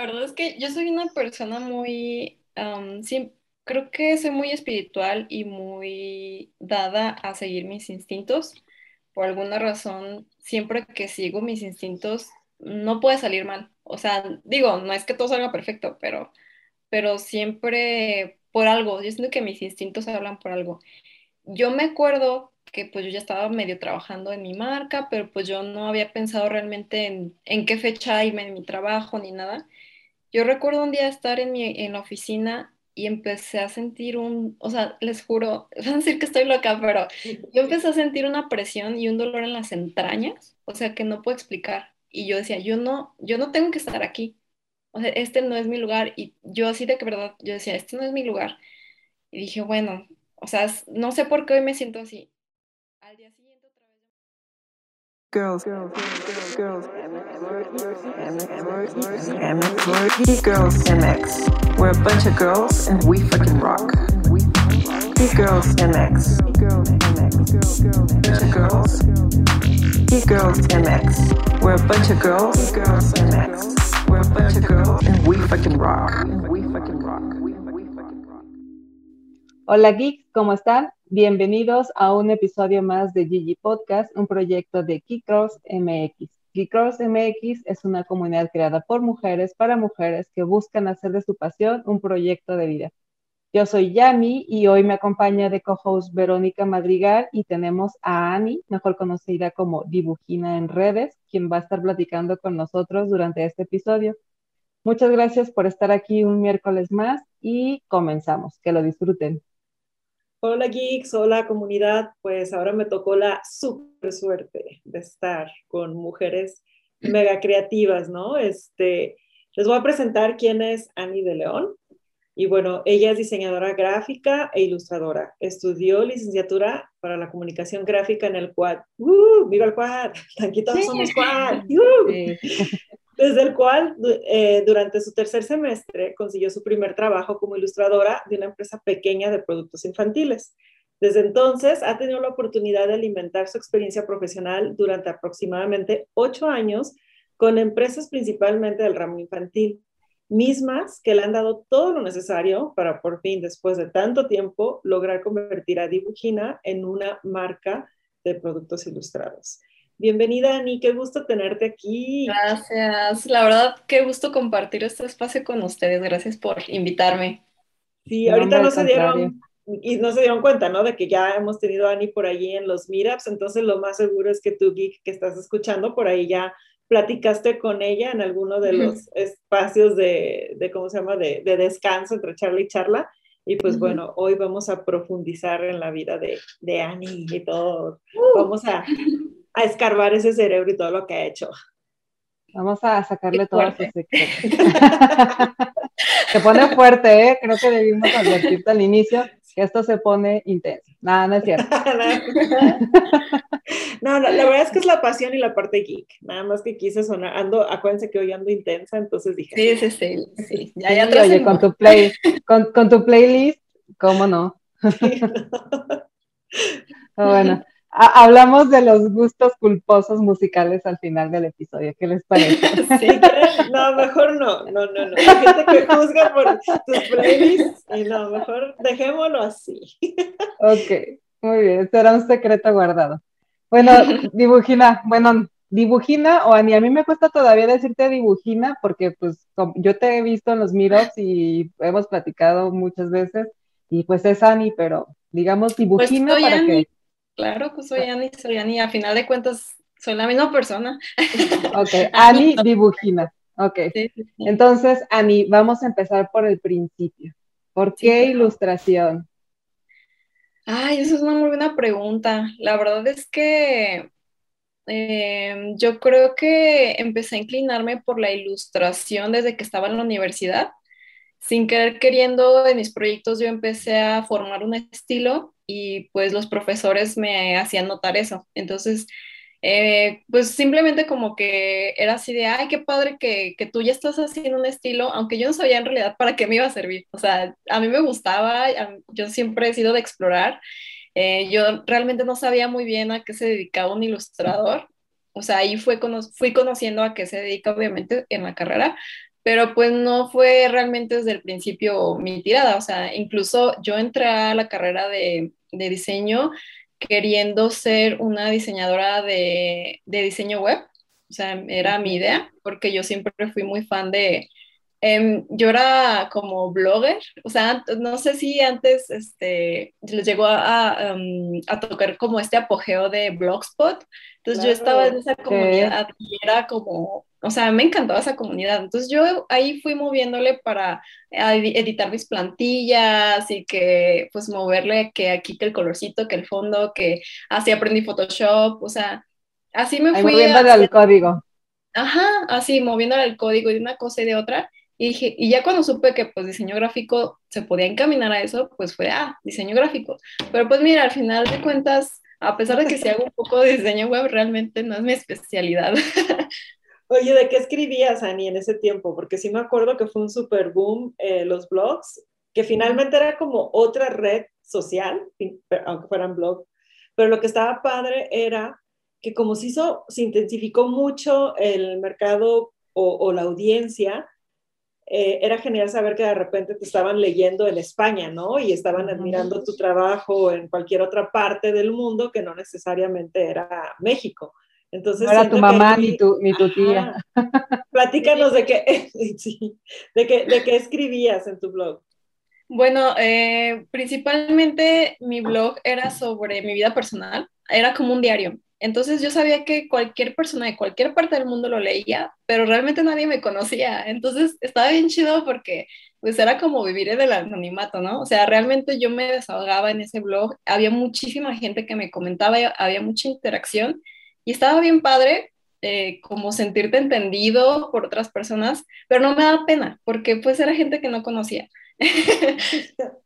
la verdad es que yo soy una persona muy, sí, creo que soy muy espiritual y muy dada a seguir mis instintos. Por alguna razón, siempre que sigo mis instintos, no puede salir mal. O sea, digo, no es que todo salga perfecto, pero, pero siempre por algo. Yo siento que mis instintos hablan por algo. Yo me acuerdo que pues yo ya estaba medio trabajando en mi marca, pero pues yo no había pensado realmente en, en qué fecha irme en mi trabajo ni nada. Yo recuerdo un día estar en, mi, en la oficina y empecé a sentir un, o sea, les juro, van a decir que estoy loca, pero yo empecé a sentir una presión y un dolor en las entrañas, o sea, que no puedo explicar. Y yo decía, yo no, yo no tengo que estar aquí. O sea, este no es mi lugar. Y yo así de que verdad, yo decía, este no es mi lugar. Y dije, bueno, o sea, no sé por qué hoy me siento así. Girls, girls, girls, girls, girls, MX. We're a bunch of girls and we fucking rock. Geek Girls MX. Girls MX. Bunch of girls. Geek Girls MX. We're a bunch of girls. Girls MX. We're a bunch of girls and we fucking rock. We fucking rock. Hola geeks, ¿cómo están? Bienvenidos a un episodio más de Gigi Podcast, un proyecto de Girls MX. Girls MX es una comunidad creada por mujeres para mujeres que buscan hacer de su pasión un proyecto de vida. Yo soy Yami y hoy me acompaña de co-host Verónica Madrigal y tenemos a Ani, mejor conocida como Dibujina en redes, quien va a estar platicando con nosotros durante este episodio. Muchas gracias por estar aquí un miércoles más y comenzamos. Que lo disfruten. Hola geeks, hola comunidad. Pues ahora me tocó la super suerte de estar con mujeres mega creativas, ¿no? Este, les voy a presentar quién es Ani de León. Y bueno, ella es diseñadora gráfica e ilustradora. Estudió licenciatura para la comunicación gráfica en el Quad. ¡Uh! ¡Viva el Quad! Todos somos Quad. Desde el cual, eh, durante su tercer semestre, consiguió su primer trabajo como ilustradora de una empresa pequeña de productos infantiles. Desde entonces, ha tenido la oportunidad de alimentar su experiencia profesional durante aproximadamente ocho años con empresas principalmente del ramo infantil mismas que le han dado todo lo necesario para por fin, después de tanto tiempo, lograr convertir a Dibujina en una marca de productos ilustrados. Bienvenida, Ani, qué gusto tenerte aquí. Gracias, la verdad, qué gusto compartir este espacio con ustedes. Gracias por invitarme. Sí, ahorita no se dieron y no se dieron cuenta, ¿no? De que ya hemos tenido a Ani por allí en los meetups, entonces lo más seguro es que tú, geek, que estás escuchando, por ahí ya platicaste con ella en alguno de los espacios de, de, ¿cómo se llama?, de, de, descanso entre charla y charla. Y pues bueno, hoy vamos a profundizar en la vida de, de Annie y todo. Uh. Vamos a, a, escarbar ese cerebro y todo lo que ha hecho. Vamos a sacarle todo ese secreto. Se pone fuerte, ¿eh? Creo que debimos advertirte al inicio que esto se pone intenso. Nada, no es cierto. no, la, verdad es que es la pasión y la parte geek. Nada más que quise sonar, ando, acuérdense que hoy ando intensa, entonces dije. Sí, sí, sí. sí. Ya, ya sí, oye, con tu, play, con, con, tu playlist, ¿cómo no? Sí, bueno, hablamos de los gustos culposos musicales al final del episodio. ¿Qué les parece? Sí, no, mejor no, no, no, no. Hay gente que juzga por tus playlists y no, mejor dejémoslo así. Ok, muy bien, será un secreto guardado. Bueno, dibujina, bueno, dibujina o Ani, a mí me cuesta todavía decirte dibujina porque pues yo te he visto en los meetups y hemos platicado muchas veces y pues es Ani, pero digamos pues dibujina para que Claro, pues soy Ani, soy Ani. A final de cuentas, soy la misma persona. Ok, Ani Dibujina. Ok. Entonces, Ani, vamos a empezar por el principio. ¿Por qué ilustración? Ay, esa es una muy buena pregunta. La verdad es que em, yo creo que empecé a inclinarme por la ilustración desde que estaba en la universidad. Sin querer queriendo, en mis proyectos yo empecé a formar un estilo y pues los profesores me hacían notar eso. Entonces, eh, pues simplemente como que era así de, ay, qué padre que, que, tú ya estás haciendo un estilo, aunque yo no sabía en realidad para qué me iba a servir. O sea, a mí me gustaba, yo siempre he sido de explorar. Eh, yo realmente no sabía muy bien a qué se dedicaba un ilustrador. O sea, ahí fue fui conociendo a qué se dedica obviamente en la carrera, pero pues no fue realmente desde el principio mi tirada, o sea, incluso yo entré a la carrera de, de diseño queriendo ser una diseñadora de, de, diseño web, o sea, era mi idea, porque yo siempre fui muy fan de, Um, yo era como blogger, o sea, no sé si antes este, les llegó a, a, um, a tocar como este apogeo de Blogspot, entonces claro. yo estaba en esa comunidad y era como, o sea, me encantaba esa comunidad, entonces yo ahí fui moviéndole para editar mis plantillas y que pues moverle que aquí que el colorcito, que el fondo, que así aprendí Photoshop, o sea, así me ahí fui. Moviéndole al código. Ajá, así, moviéndole al código de una cosa y de otra. Y, ya cuando supe que pues diseño gráfico se podía encaminar a eso, pues fue, ah, diseño gráfico. Pero pues mira, al final de cuentas, a pesar de que si hago un poco de diseño web, realmente no es mi especialidad. Oye, ¿de qué escribías, Ani, en ese tiempo? Porque sí me acuerdo que fue un super boom eh, los blogs, que finalmente era como otra red social, aunque fueran blogs, pero lo que estaba padre era que como se hizo, se intensificó mucho el mercado o la audiencia, eh, era genial saber que de repente te estaban leyendo en España, ¿no? Y estaban admirando tu trabajo en cualquier otra parte del mundo que no necesariamente era México. Entonces, no era tu mamá aquí, ni, tu, ni tu tía. Ajá, platícanos de qué, de, qué, de qué escribías en tu blog. Bueno, eh, principalmente mi blog era sobre mi vida personal, era como un diario. Entonces yo sabía que cualquier persona de cualquier parte del mundo lo leía, pero realmente nadie me conocía. Entonces estaba bien chido porque pues era como vivir en el anonimato, ¿no? O sea, realmente yo me desahogaba en ese blog, había muchísima gente que me comentaba, había mucha interacción y estaba bien padre eh, como sentirte entendido por otras personas, pero no me daba pena porque pues era gente que no conocía.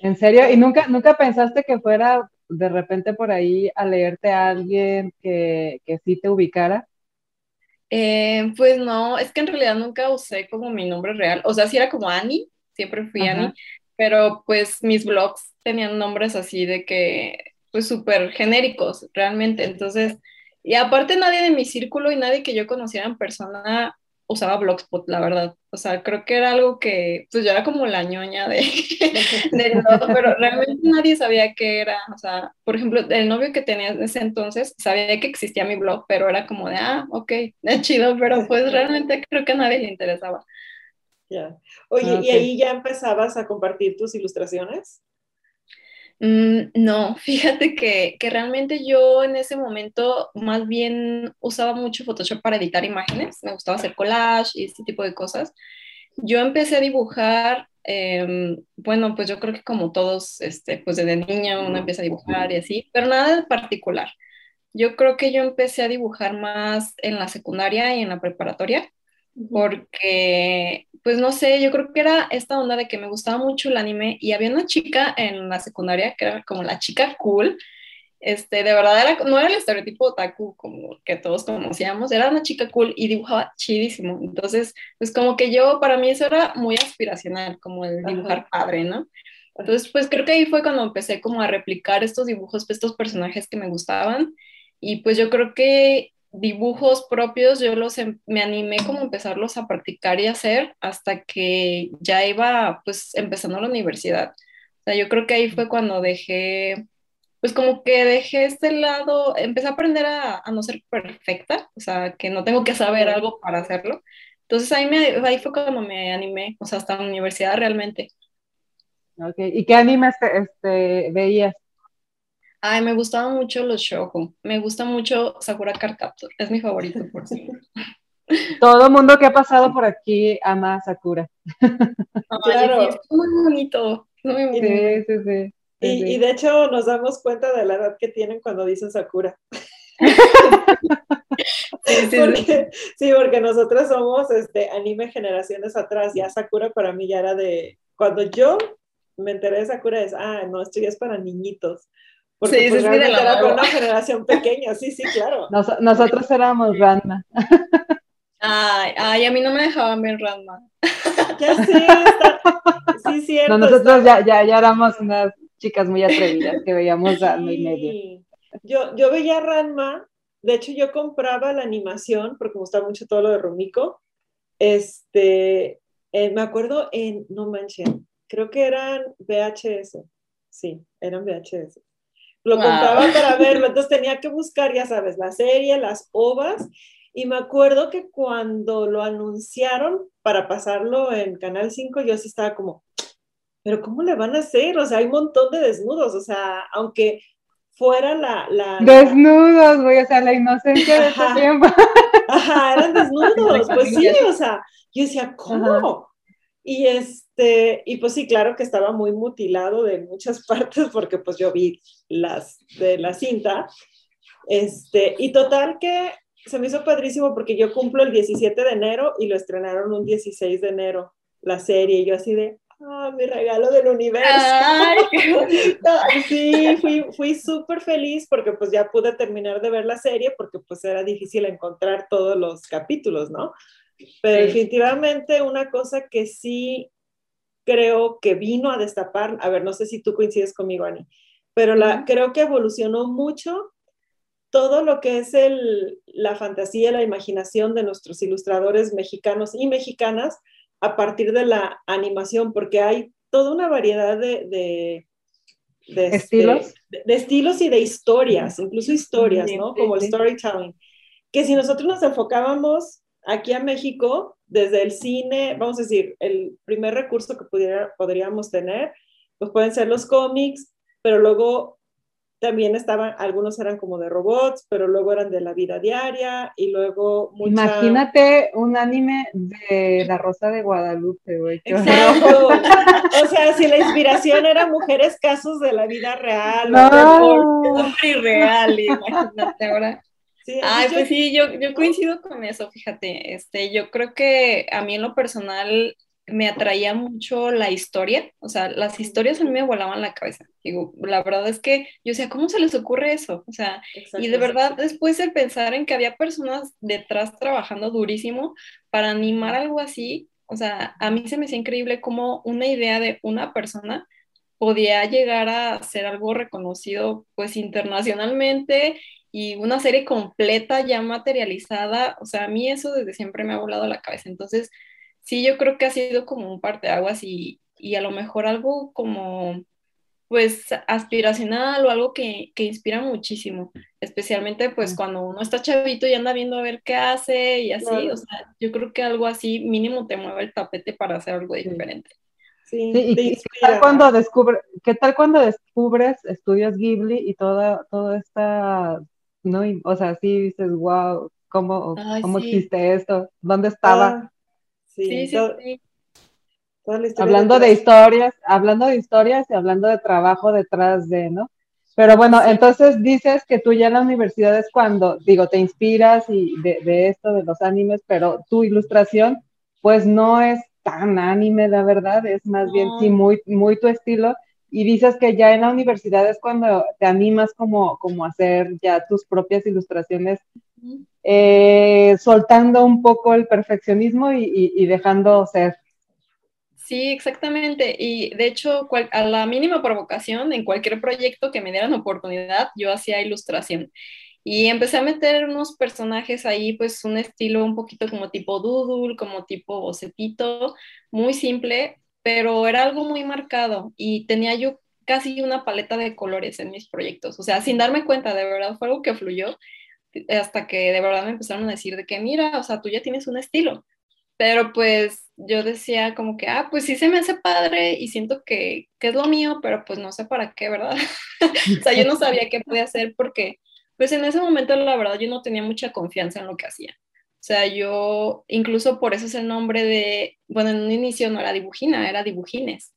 ¿En serio? ¿Y nunca, nunca pensaste que fuera de repente por ahí a leerte a alguien que, que sí te ubicara? Eh, pues no, es que en realidad nunca usé como mi nombre real. O sea, sí era como Annie, siempre fui Ajá. Annie, pero pues mis blogs tenían nombres así de que, pues súper genéricos, realmente. Entonces, y aparte nadie de mi círculo y nadie que yo conociera en persona usaba Blogspot, la verdad. O sea, creo que era algo que, pues yo era como la ñoña de, de todo, pero realmente nadie sabía qué era. O sea, por ejemplo, el novio que tenía en ese entonces sabía que existía mi blog, pero era como de, ah, ok, es chido, pero pues realmente creo que a nadie le interesaba. Ya. Oye, okay. ¿y ahí ya empezabas a compartir tus ilustraciones? Mm, no, fíjate que, que, realmente yo en ese momento más bien usaba mucho Photoshop para editar imágenes, me gustaba hacer collage y este tipo de cosas. Yo empecé a dibujar, eh, bueno, pues yo creo que como todos, este, pues desde niña uno empieza a dibujar y así, pero nada de particular. Yo creo que yo empecé a dibujar más en la secundaria y en la preparatoria porque, pues no sé, yo creo que era esta onda de que me gustaba mucho el anime y había una chica en la secundaria que era como la chica cool, este, de verdad era, no era el estereotipo otaku como que todos conocíamos, era una chica cool y dibujaba chidísimo, entonces, pues como que yo, para mí eso era muy aspiracional, como el dibujar Ajá. padre, ¿no? Entonces, pues creo que ahí fue cuando empecé como a replicar estos dibujos, estos personajes que me gustaban y pues yo creo que dibujos propios yo los em, me animé como a empezarlos a practicar y hacer hasta que ya iba pues empezando la universidad. O sea, yo creo que ahí fue cuando dejé, pues como que dejé este lado, empecé a aprender a, a no ser perfecta, o sea, que no tengo que saber algo para hacerlo. Entonces ahí, me, ahí fue cuando me animé, o sea, hasta la universidad realmente. Okay. ¿Y qué animes este, veías? Ay, me gustaban mucho los shoujo. Me gusta mucho Sakura Card Captor. Es mi favorito, por siempre. Todo mundo que ha pasado por aquí ama a Sakura. Ay, claro. Es muy bonito. Muy bonito. Sí, sí, sí. Y, y, de hecho nos damos cuenta de la edad que tienen cuando dicen Sakura. sí, sí, porque, sí, porque nosotros somos este, anime generaciones atrás. Ya Sakura para mí ya era de... Cuando yo me enteré de Sakura es, ah, no, esto ya es para niñitos. Porque sí, pues, sí, realmente era para una generación pequeña, sí, sí, claro. Nos, nosotros éramos Ranma. Ay, ay, a mí no me dejaban ver Ranma. Ya sé, está, sí, cierto. No, nosotros ya, ya, ya éramos unas chicas muy atrevidas que veíamos Ranma y medio. Yo, yo veía Ranma, de hecho yo compraba la animación porque me gustaba mucho todo lo de Rumiko este, eh, me acuerdo en, no manchen, creo que eran VHS, sí, eran VHS. Lo compraba para verlo, entonces tenía que buscar, ya sabes, la serie, las ovas, y me acuerdo que cuando lo anunciaron para pasarlo en Canal 5, yo sí estaba como, pero ¿cómo le van a hacer? O sea, hay un montón de desnudos, o sea, aunque fuera la... la desnudos, güey, o sea, la inocencia de ese tiempo. Ajá, eran desnudos, pues sí, o sea, yo decía, ¿cómo? Y este, y pues sí, claro que estaba muy mutilado de muchas partes porque pues yo vi las de la cinta. Este, y total que se me hizo padrísimo porque yo cumplo el 17 de enero y lo estrenaron un 16 de enero la serie y yo así de, ah, mi regalo del universo. Ay, sí, fui, fui súper feliz porque pues ya pude terminar de ver la serie porque pues era difícil encontrar todos los capítulos, ¿no? Pero definitivamente una cosa que sí creo que vino a destapar, a ver, no sé si tú coincides conmigo, Ani, pero la, creo que evolucionó mucho todo lo que es el, la fantasía, la imaginación de nuestros ilustradores mexicanos y mexicanas a partir de la animación, porque hay toda una variedad de, de, este, estilos. De, estilos y de historias, incluso historias, ¿no? Como el storytelling. Que si nosotros nos enfocábamos aquí a México, desde el cine, vamos a decir, el primer recurso que pudiera, podríamos tener, pues pueden ser los cómics, pero luego también estaban, algunos eran como de robots, pero luego eran de la vida diaria y luego Imagínate un anime de La Rosa de Guadalupe, güey. Exacto. o sea, si la inspiración era mujeres casos de la vida real, no. real, imagínate ahora. Ay, pues sí, yo, yo coincido con eso, fíjate, este, yo creo que a mí en lo personal me atraía mucho la historia, o sea, las historias a mí me volaban la cabeza. Digo, la verdad es que yo decía, ¿cómo se les ocurre eso? O sea, y de verdad después de pensar en que había personas detrás trabajando durísimo para animar algo así, o sea, a mí se me hacía increíble cómo una idea de una persona podía llegar a ser algo reconocido pues internacionalmente y una serie completa ya materializada, o sea, a mí eso desde siempre me ha volado la cabeza. Entonces, sí, yo creo que ha sido como un parteaguas y, y a lo mejor algo como pues aspiracional o algo que, que, inspira muchísimo, especialmente pues cuando uno está chavito y anda viendo a ver qué hace y así, o sea, yo creo que algo así mínimo te mueve el tapete para hacer algo diferente. Sí, y, ¿qué, tal cuando descubre, ¿qué tal cuando descubres estudios Ghibli y toda, toda esta, no, o sea, sí dices, wow, ¿cómo, cómo existe esto? ¿Dónde estaba? Ah, Sí, sí, sí. Hablando de historias, hablando de historias y hablando de trabajo detrás de, ¿no? Pero bueno, entonces dices que tú ya en la universidad es cuando, digo, te inspiras y de, esto, de los animes, pero tu ilustración, pues no es tan anime, la verdad, es más bien, sí, muy, muy tu estilo. Y dices que ya en la universidad es cuando te animas como, como a hacer ya tus propias ilustraciones eh, soltando un poco el perfeccionismo y, dejando ser. Sí, exactamente. Y de hecho, a la mínima provocación, en cualquier proyecto que me dieran oportunidad, yo hacía ilustración. Y empecé a meter unos personajes ahí, pues un estilo un poquito como tipo doodle, como tipo bocetito, muy simple, pero era algo muy marcado y tenía yo casi una paleta de colores en mis proyectos. O sea, sin darme cuenta, de verdad fue algo que fluyó hasta que de verdad me empezaron a decir de que, mira, o sea, tú ya tienes un estilo. Pero pues yo decía como que, ah, pues sí se me hace padre y siento que, que es lo mío, pero pues no sé para qué, ¿verdad? o sea, yo no sabía qué podía hacer porque, pues en ese momento la verdad yo no tenía mucha confianza en lo que hacía. O sea, yo, incluso por eso es el nombre de, bueno, en un inicio no era dibujina, era dibujines.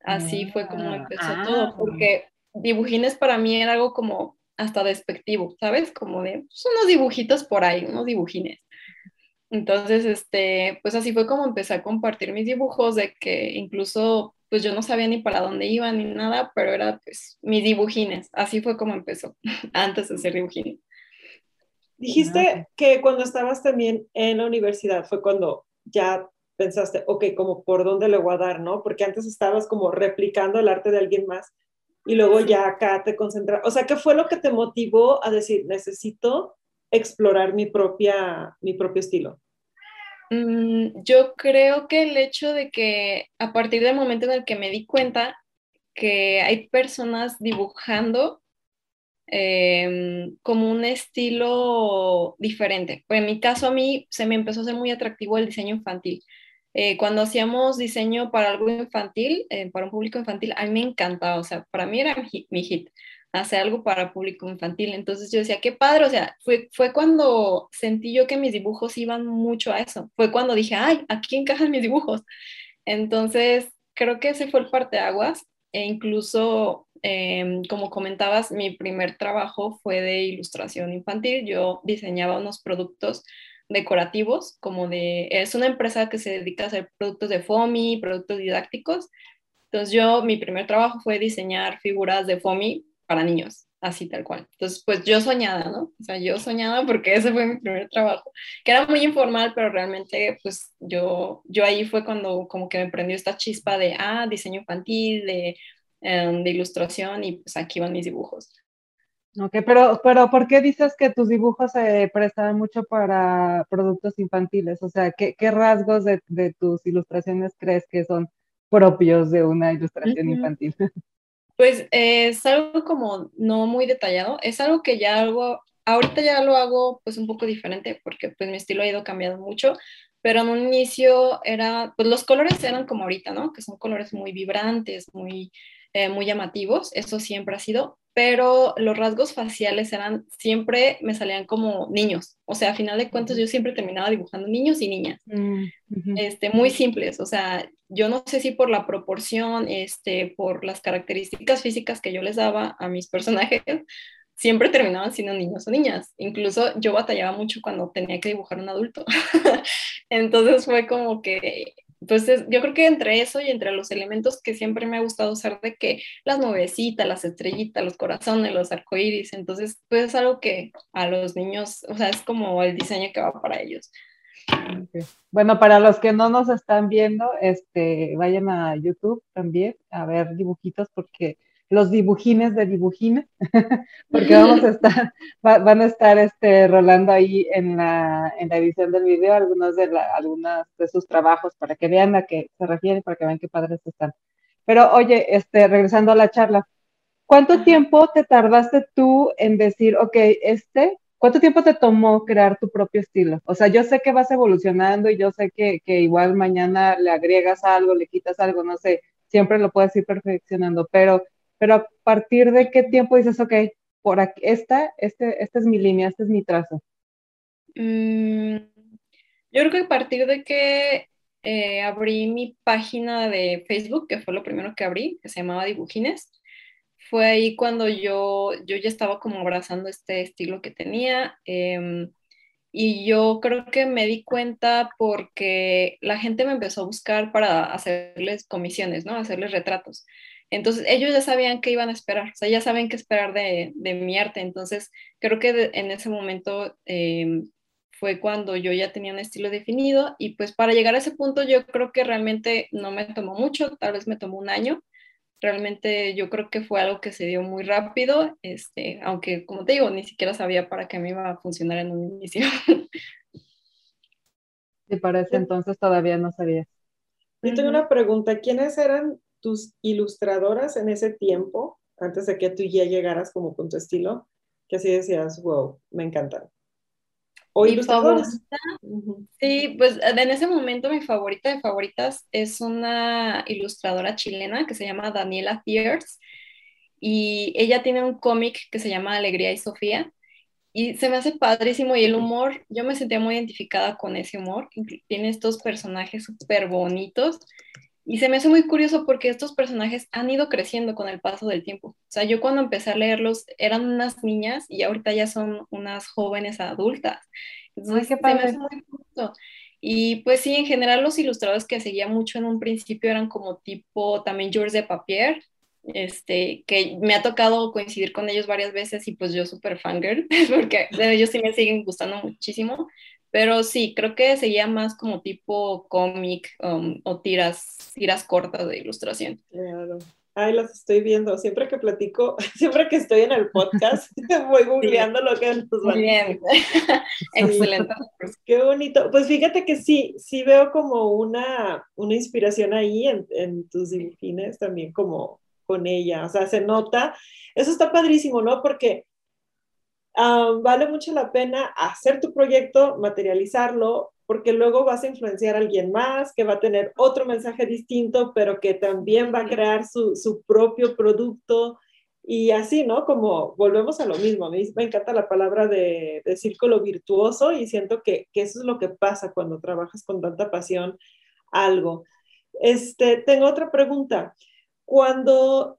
Así fue como empezó ah, todo, porque dibujines para mí era algo como hasta despectivo, ¿sabes? Como de pues, unos dibujitos por ahí, unos dibujines. Entonces, este, pues así fue como empecé a compartir mis dibujos, de que incluso, pues yo no sabía ni para dónde iba ni nada, pero era pues mis dibujines. Así fue como empezó, antes de ser dibujines. Dijiste que cuando estabas también en la universidad fue cuando ya pensaste, ok, como por dónde le voy a dar, ¿no? Porque antes estabas como replicando el arte de alguien más y luego ya acá te concentras. O sea, ¿qué fue lo que te motivó a decir, necesito explorar mi, propia, mi propio estilo? Mm, yo creo que el hecho de que a partir del momento en el que me di cuenta que hay personas dibujando em, como un estilo diferente. Pues en mi caso a mí se me empezó a hacer muy atractivo el diseño infantil. Eh, cuando hacíamos diseño para algo infantil, eh, para un público infantil, a mí me encantaba, o sea, para mí era mi hit hacer algo para público infantil. Entonces yo decía, qué padre, o sea, fue, fue cuando sentí yo que mis dibujos iban mucho a eso. Fue cuando dije, ay, aquí encajan mis dibujos. Entonces, creo que ese fue el parteaguas. E incluso, em, como comentabas, mi primer trabajo fue de ilustración infantil. Yo diseñaba unos productos decorativos, como de, es una empresa que se dedica a hacer productos de FOMI, productos didácticos. Entonces yo, mi primer trabajo fue diseñar figuras de FOMI para niños, así tal cual. Entonces, pues yo soñada, ¿no? O sea, yo soñada porque ese fue mi primer trabajo, que era muy informal, pero realmente, pues yo, yo ahí fue cuando como que me prendió esta chispa de, ah, diseño infantil, de, em, de ilustración, y pues aquí van mis dibujos. Ok, pero, pero ¿por qué dices que tus dibujos se prestaban mucho para productos infantiles? O sea, ¿qué, qué rasgos de, de, tus ilustraciones crees que son propios de una ilustración infantil? Pues eh, es algo como no muy detallado, es algo que ya algo, ahorita ya lo hago pues un poco diferente porque pues mi estilo ha ido cambiando mucho, pero en un inicio era, pues los colores eran como ahorita, ¿no? Que son colores muy vibrantes, muy, eh, muy llamativos, eso siempre ha sido, pero los rasgos faciales eran, siempre me salían como niños, o sea, a final de cuentas yo siempre terminaba dibujando niños y niñas, mm, este, muy simples, o sea, yo no sé si por la proporción, este, por las características físicas que yo les daba a mis personajes, siempre terminaban siendo niños o niñas. Incluso yo batallaba mucho cuando tenía que dibujar un adulto. Entonces fue como que entonces, yo creo que entre eso y entre los elementos que siempre me ha gustado usar de que las nubecitas, las estrellitas, los corazones, los arcoíris, entonces, pues es algo que a los niños, o sea, es como el diseño que va para ellos. Bueno, para los que no nos están viendo, este, vayan a YouTube también a ver dibujitos porque los dibujines de dibujines, porque vamos a estar, van a estar este, rolando ahí en la, en la edición del video algunos de, la, algunas de sus trabajos para que vean a qué se refieren, para que vean qué padres están. Pero oye, este, regresando a la charla, ¿cuánto tiempo te tardaste tú en decir, ok, este, cuánto tiempo te tomó crear tu propio estilo? O sea, yo sé que vas evolucionando y yo sé que, que igual mañana le agregas algo, le quitas algo, no sé, siempre lo puedes ir perfeccionando, pero pero a partir de qué tiempo dices, ok, por aquí, esta, este, esta es mi línea, este es mi trazo. Mm, yo creo que a partir de que eh, abrí mi página de Facebook, que fue lo primero que abrí, que se llamaba Dibujines, fue ahí cuando yo, yo ya estaba como abrazando este estilo que tenía. Em, y yo creo que me di cuenta porque la gente me empezó a buscar para hacerles comisiones, ¿no? Hacerles retratos. Entonces ellos ya sabían qué iban a esperar, o sea, ya saben qué esperar de, mi arte. Entonces creo que en ese momento em, fue cuando yo ya tenía un estilo definido y pues para llegar a ese punto yo creo que realmente no me tomó mucho, tal vez me tomó un año. Realmente yo creo que fue algo que se dio muy rápido, este, aunque como te digo, ni siquiera sabía para qué me iba a funcionar en un inicio. Y para ese entonces todavía no sabía. Yo tengo una pregunta, ¿quiénes eran tus ilustradoras en ese tiempo, antes de que tú ya llegaras como con tu estilo, que así decías, wow, me encantan? ¿O ilustradoras? Sí, pues en ese momento mi favorita de favoritas es una ilustradora chilena que se llama Daniela Thiers y ella tiene un cómic que se llama Alegría y Sofía y se me hace padrísimo y el humor, yo me sentía muy identificada con ese humor, tiene estos personajes súper bonitos y se me hace muy curioso porque estos personajes han ido creciendo con el paso del tiempo. O sea, yo cuando empecé a leerlos eran unas niñas y ahorita ya son unas jóvenes adultas. Entonces, se me hace muy curioso. Y pues sí, en general los ilustradores que seguía mucho en un principio eran como tipo también Georges de Papier, este, que me ha tocado coincidir con ellos varias veces y pues yo súper fangirl, porque ellos sí me siguen gustando muchísimo, pero sí, creo que seguía más como tipo cómic um, o tiras, tiras cortas de ilustración. Claro. Ay, las estoy viendo. Siempre que platico, siempre que estoy en el podcast, voy googleando lo que nos van Bien, excelente. Qué bonito. Pues fíjate que sí, sí veo como una, una inspiración ahí en, en tus dibujines también como con ella. O sea, se nota. Eso está padrísimo, ¿no? Porque um, vale mucho la pena hacer tu proyecto, materializarlo, porque luego vas a influenciar a alguien más que va a tener otro mensaje distinto, pero que también va a crear su, su propio producto y así, ¿no? Como volvemos a lo mismo. A mí me encanta la palabra de, de círculo virtuoso y siento que, que, eso es lo que pasa cuando trabajas con tanta pasión algo. Este, tengo otra pregunta. Cuando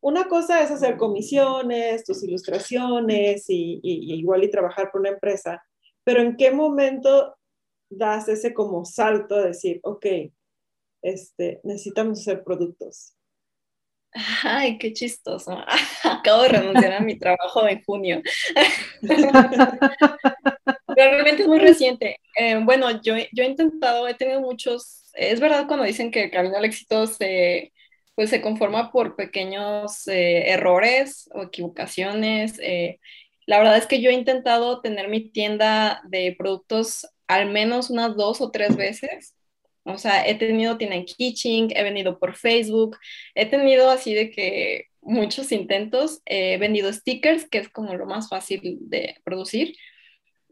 una cosa es hacer comisiones, tus ilustraciones y, igual y trabajar por una empresa, pero ¿en qué momento das ese como salto de decir, ok, este, necesitamos hacer productos? Ay, qué chistoso. Acabo de renunciar a mi trabajo en junio. Realmente es muy reciente. Eh, bueno, yo, yo he intentado, he tenido muchos, es verdad cuando dicen que el camino al éxito se, pues se conforma por pequeños eh, errores o equivocaciones. Eh, la verdad es que yo he intentado tener mi tienda de productos al menos unas dos o tres veces. O sea, he tenido tienda Kitchen, he vendido por Facebook, he tenido así de que muchos intentos, he vendido stickers, que es como lo más fácil de producir.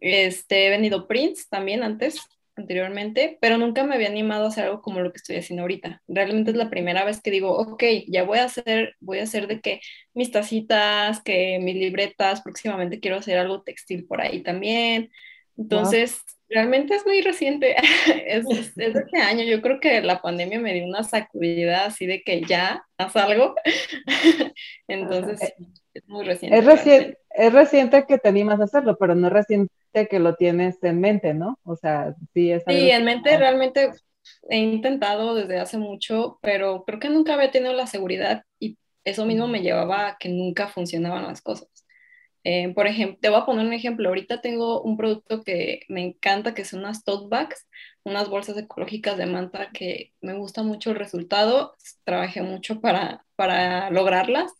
Este, he vendido prints también antes, anteriormente, pero nunca me había animado a hacer algo como lo que estoy haciendo ahorita. Realmente es la primera vez que digo, ok, ya voy a hacer, voy a hacer de que mis tacitas, que mis libretas, próximamente quiero hacer algo textil por ahí también. Entonces, Realmente es muy reciente, es, es, de este año. Yo creo que la pandemia me dio una sacudida así de que ya haz algo. Entonces, es muy reciente. Es, reciente. es reciente que te animas a hacerlo, pero no reciente que lo tienes en mente, ¿no? O sea, sí es Sí, en mente realmente he intentado desde hace mucho, pero creo que nunca había tenido la seguridad y eso mismo me llevaba a que nunca funcionaban las cosas. Eh, por ejemplo, te voy a poner un ejemplo. Ahorita tengo un producto que me encanta, que son unas tote bags, unas bolsas ecológicas de manta que me gusta mucho el resultado. Trabajé mucho para, para lograrlas.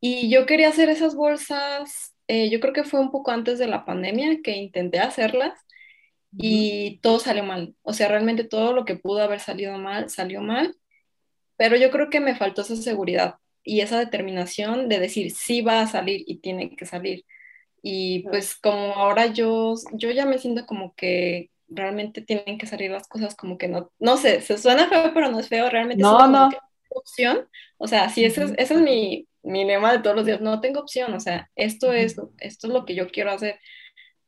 Y yo quería hacer esas bolsas, eh, yo creo que fue un poco antes de la pandemia que intenté hacerlas y todo salió mal. O sea, realmente todo lo que pudo haber salido mal, salió mal. Pero yo creo que me faltó esa seguridad y esa determinación de decir sí va a salir y tiene que salir. Y pues como ahora yo, yo ya me siento como que realmente tienen que salir las cosas como que no, no sé, se suena feo, pero no es feo, realmente no, no. opción. O sea, sí, ese es, ese es mi, mi lema de todos los días, no tengo opción, o sea, esto es, esto es lo que yo quiero hacer.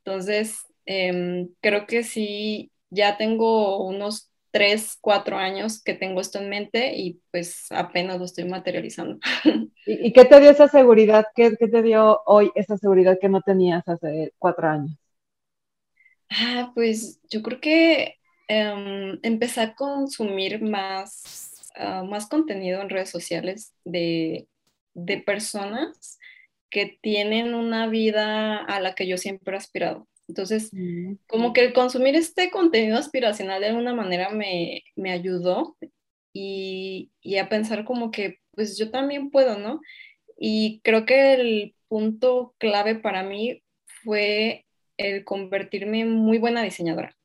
Entonces, eh, creo que sí, ya tengo unos tres, cuatro años que tengo esto en mente y pues apenas lo estoy materializando. ¿Y, qué te dio esa seguridad? ¿Qué, ¿Qué, te dio hoy esa seguridad que no tenías hace cuatro años? Ah, pues yo creo que um, empecé a consumir más, uh, más contenido en redes sociales de, de personas que tienen una vida a la que yo siempre he aspirado. Entonces, como que el consumir este contenido aspiracional de alguna manera me, me ayudó y, y, a pensar como que, pues yo también puedo, ¿no? Y creo que el punto clave para mí fue el convertirme en muy buena diseñadora.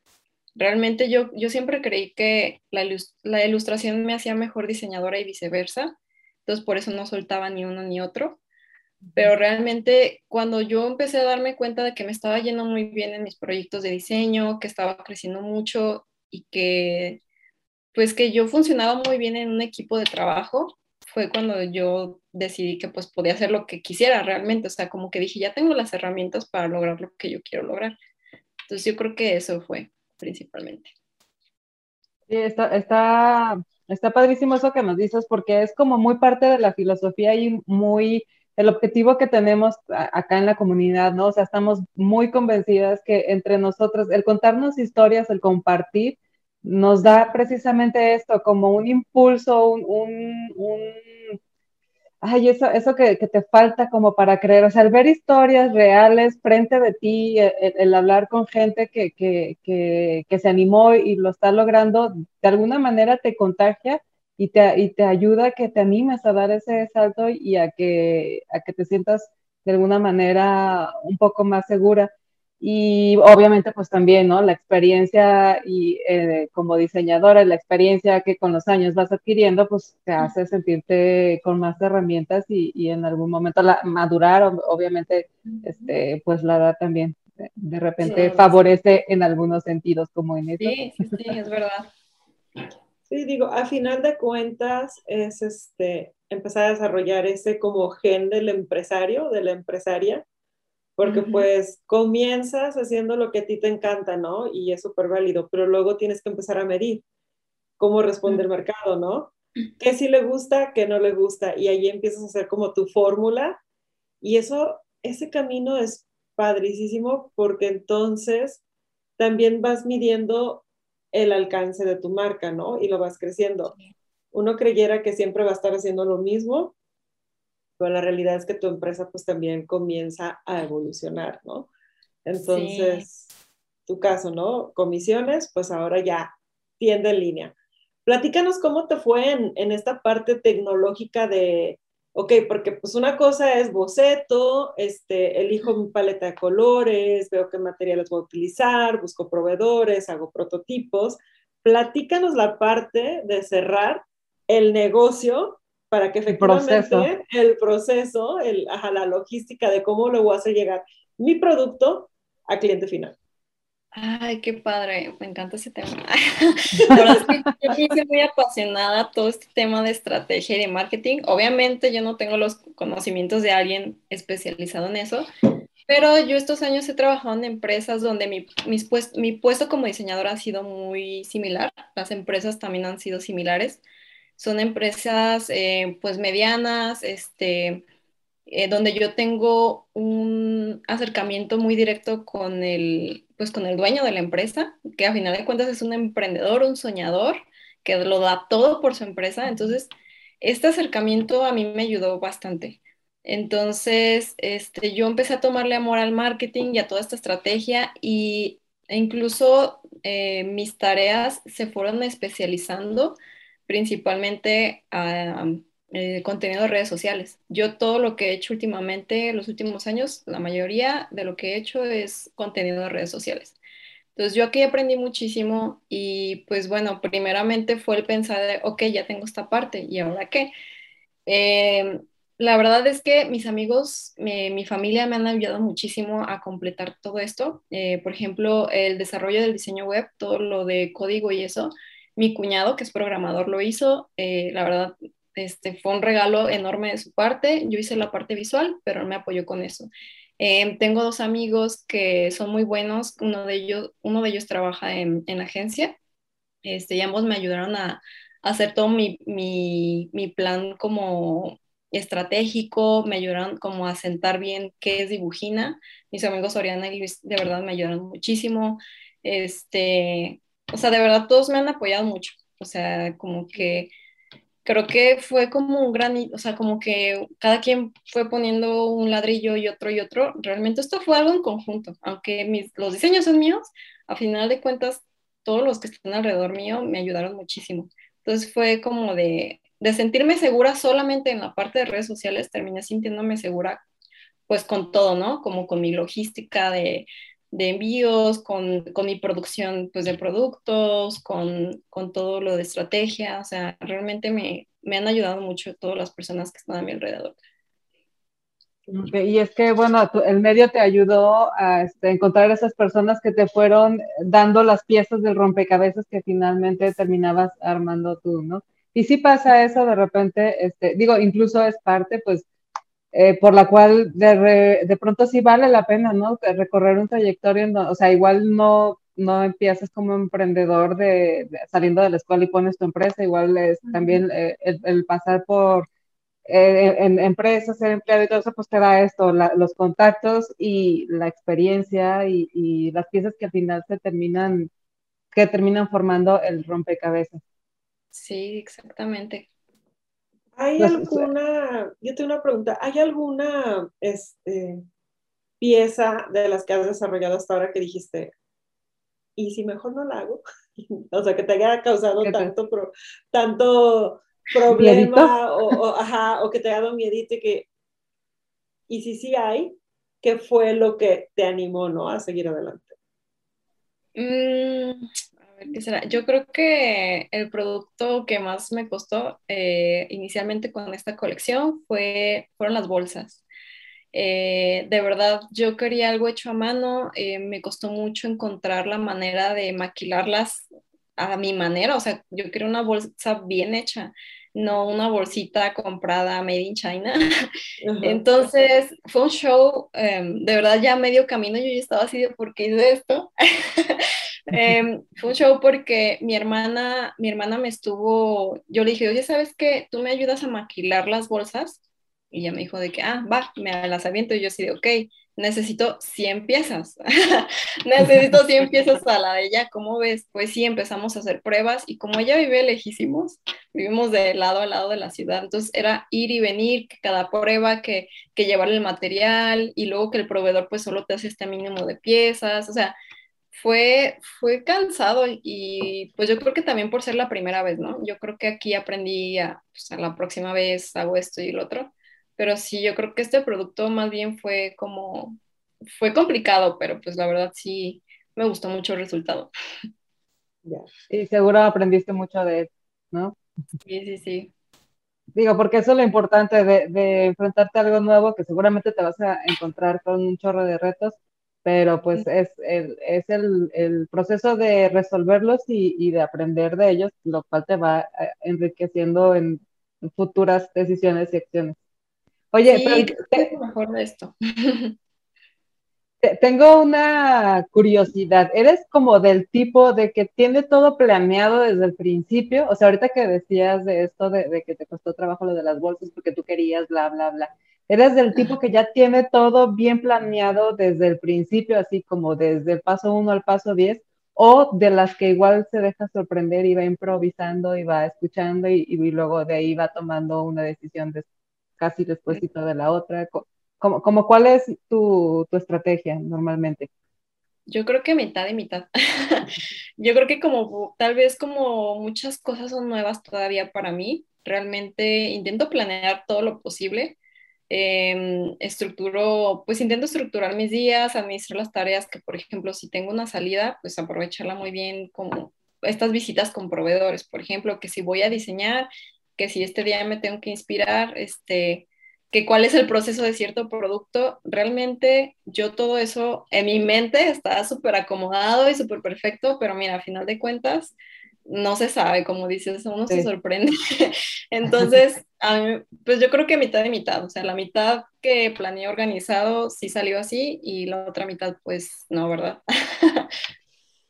Realmente yo, yo siempre creí que la, la ilustración me hacía mejor diseñadora y viceversa, entonces por eso no soltaba ni uno ni otro pero realmente cuando yo empecé a darme cuenta de que me estaba yendo muy bien en mis proyectos de diseño, que estaba creciendo mucho y que pues que yo funcionaba muy bien en un equipo de trabajo, fue cuando yo decidí que pues podía hacer lo que quisiera realmente, o sea, como que dije, ya tengo las herramientas para lograr lo que yo quiero lograr. Entonces yo creo que eso fue principalmente. Sí, está, está, está padrísimo eso que nos dices porque es como muy parte de la filosofía y muy el objetivo que tenemos acá en la comunidad, ¿no? O sea, estamos muy convencidas que entre nosotros, el contarnos historias, el compartir, nos da precisamente esto, como un impulso, un, un, un ay, eso, eso que, te falta como para creer, o sea, el ver historias reales frente de ti, el, el hablar con gente que, que, que, se animó y lo está logrando, de alguna manera te contagia y te, y te ayuda a que te animes a dar ese salto y a que, a que te sientas de alguna manera un poco más segura. Y obviamente pues también, ¿no? La experiencia y eh, como diseñadora, la experiencia que con los años vas adquiriendo, pues te hace sentirte con más herramientas y, y en algún momento la, madurar, obviamente, este, pues la edad también de repente favorece en algunos sentidos como en eso. Sí, sí, sí, es verdad. Sí, digo, a final de cuentas es este, empezar a desarrollar ese como gen del empresario, de la empresaria, porque pues comienzas haciendo lo que a ti te encanta, ¿no? Y es súper válido, pero luego tienes que empezar a medir cómo responde el mercado, ¿no? ¿Qué sí le gusta, qué no le gusta? Y ahí empiezas a hacer como tu fórmula y eso, ese camino es padricísimo porque entonces también vas midiendo el alcance de tu marca, ¿no? Y lo vas creciendo. Uno creyera que siempre va a estar haciendo lo mismo, pero la realidad es que tu empresa pues también comienza a evolucionar, ¿no? Entonces, tu caso, ¿no? Comisiones, pues ahora ya tiende en línea. Platícanos cómo te fue en, en esta parte tecnológica de, ok, porque pues una cosa es boceto, este, elijo mi paleta de colores, veo qué materiales voy a utilizar, busco proveedores, hago prototipos. Platícanos la parte de cerrar el negocio para que efectivamente el proceso, el, ajá, la logística de cómo lo voy a hacer llegar mi producto a cliente final. Ay, qué padre, me encanta ese tema. La verdad es que yo soy muy apasionada todo este tema de estrategia y de marketing. Obviamente yo no tengo los conocimientos de alguien especializado en eso, pero yo estos años he trabajado en empresas donde mi, mi puesto como diseñadora ha sido muy similar. Las empresas también han sido similares. Son empresas eh, pues medianas, este, eh, donde yo tengo un acercamiento muy directo con el, pues con el dueño de la empresa, que a final de cuentas es un emprendedor, un soñador, que lo da todo por su empresa. Entonces, este acercamiento a mí me ayudó bastante. Entonces, este, yo empecé a tomarle amor al marketing y a toda esta estrategia y, e incluso eh, mis tareas se fueron especializando principalmente a eh, contenido de redes sociales. Yo todo lo que he hecho últimamente, los últimos años, la mayoría de lo que he hecho es contenido de redes sociales. Entonces yo aquí aprendí muchísimo y pues bueno, primeramente fue el pensar de, ok, ya tengo esta parte y ahora qué. Em, la verdad es que mis amigos, mi familia me han ayudado muchísimo a completar todo esto. Eh, por ejemplo, el desarrollo del diseño web, todo lo de código y eso. Mi cuñado, que es programador, lo hizo. Eh, la verdad, este, fue un regalo enorme de su parte. Yo hice la parte visual, pero él me apoyó con eso. Em, tengo dos amigos que son muy buenos. Uno de ellos, uno de ellos trabaja en, en agencia. Este, y ambos me ayudaron a, a hacer todo mi, mi, mi, plan como estratégico, me ayudaron como a sentar bien qué es dibujina. Mis amigos Oriana y Luis de verdad me ayudaron muchísimo. Este, o sea, de verdad todos me han apoyado mucho. O sea, como que creo que fue como un gran, o sea, como que cada quien fue poniendo un ladrillo y otro y otro. Realmente esto fue algo en conjunto, aunque mis, los diseños son míos, a final de cuentas todos los que están alrededor mío me ayudaron muchísimo. Entonces fue como de, de sentirme segura solamente en la parte de redes sociales, terminé sintiéndome segura pues con todo, ¿no? Como con mi logística de, de envíos, con, con, mi producción pues, de productos, con, con, todo lo de estrategia. O sea, realmente me, me, han ayudado mucho todas las personas que están a mi alrededor. y es que, bueno, el medio te ayudó a este, encontrar esas personas que te fueron dando las piezas del rompecabezas que finalmente terminabas armando tú, ¿no? Y si pasa eso de repente, este, digo, incluso es parte, pues, eh, por la cual de, de, pronto sí vale la pena, ¿no? Recorrer un trayectorio, o sea, igual no, no empiezas como emprendedor de, saliendo de la escuela y pones tu empresa, igual es también eh, el, pasar por eh, en, empresas, ser empleado y todo eso, pues te da esto, los contactos y la experiencia y, y las piezas que al final se terminan, que terminan formando el rompecabezas. Sí, exactamente. ¿Hay alguna, yo tengo una pregunta, ¿hay alguna este, pieza de las que has desarrollado hasta ahora que dijiste, y si mejor no la hago? O sea, que te haya causado tanto, tanto problema o, ajá, o que te haya dado miedito y que... Y si sí hay, ¿qué fue lo que te animó, ¿no? A seguir adelante. Mm, ¿qué será? Yo creo que el producto que más me costó eh, inicialmente con esta colección fue, fueron las bolsas. Eh, de verdad, yo quería algo hecho a mano, eh, me costó mucho encontrar la manera de maquilarlas a mi manera, o sea, yo quería una bolsa bien hecha, no una bolsita comprada made in China. Entonces, fue un show, em, de verdad ya medio camino, yo ya estaba así de, ¿por qué hice esto? Em, fue un show porque mi hermana, mi hermana me estuvo, yo le dije, oye, ¿sabes qué? ¿Tú me ayudas a maquilar las bolsas? Y ella me dijo de que, ah, va, me las aviento. Y yo así de, ok, necesito 100 piezas. necesito 100 piezas a la de ella. ¿Cómo ves? Pues sí, empezamos a hacer pruebas. Y como ella vive lejísimos, vivimos de lado a lado de la ciudad. Entonces era ir y venir, que cada prueba, que, que llevar el material y luego que el proveedor pues solo te hace este mínimo de piezas. O sea, fue, fue cansado y pues yo creo que también por ser la primera vez, ¿no? Yo creo que aquí aprendí a, pues, a la próxima vez hago esto y lo otro pero sí, yo creo que este producto más bien fue como, fue complicado, pero pues la verdad sí me gustó mucho el resultado. Y seguro aprendiste mucho de él, ¿no? Sí, sí, sí. Digo, porque eso es lo importante de, de, enfrentarte a algo nuevo, que seguramente te vas a encontrar con un chorro de retos, pero pues es, el, es el, el proceso de resolverlos y, y, de aprender de ellos, lo cual te va eh, enriqueciendo en futuras decisiones y acciones. Oye, pero mejor de esto. Tengo una curiosidad. ¿Eres como del tipo de que tiene todo planeado desde el principio? O sea, ahorita que decías de esto, de, que te costó trabajo lo de las bolsas porque tú querías, bla, bla, bla. ¿Eres del tipo que ya tiene todo bien planeado desde el principio, así como desde el paso 1 al paso 10? ¿O de las que igual se deja sorprender y va improvisando y va escuchando y, luego de ahí va tomando una decisión después? casi despuésito de la otra? ¿Cómo, como, ¿Cuál es tu, tu estrategia normalmente? Yo creo que mitad y mitad. Yo creo que como tal vez como muchas cosas son nuevas todavía para mí, realmente intento planear todo lo posible. Eh, estructuro, pues intento estructurar mis días, administrar las tareas que, por ejemplo, si tengo una salida, pues aprovecharla muy bien como estas visitas con proveedores, por ejemplo, que si voy a diseñar, que si este día me tengo que inspirar, este, que cuál es el proceso de cierto producto, realmente yo todo eso en mi mente está súper acomodado y súper perfecto, pero mira, a final de cuentas no se sabe, como dices, uno se sorprende. Entonces, pues yo creo que mitad y mitad, o sea, la mitad que planeé organizado sí salió así y la otra mitad pues no, ¿verdad?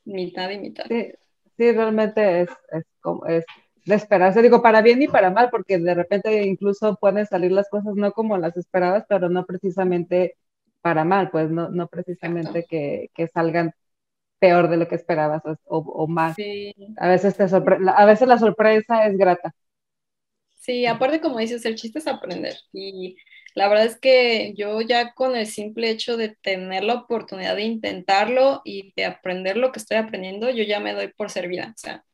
mitad y mitad. Sí, sí realmente es, es, como, es de esperarse, digo, para bien y para mal, porque de repente incluso pueden salir las cosas no como las esperabas, pero no precisamente para mal, pues no, no precisamente que, que, salgan peor de lo que esperabas o, o más. A, veces te a veces la sorpresa es grata. Sí, aparte como dices, el chiste es aprender y la verdad es que yo ya con el simple hecho de tener la oportunidad de intentarlo y de aprender lo que estoy aprendiendo, yo ya me doy por servida. O sea,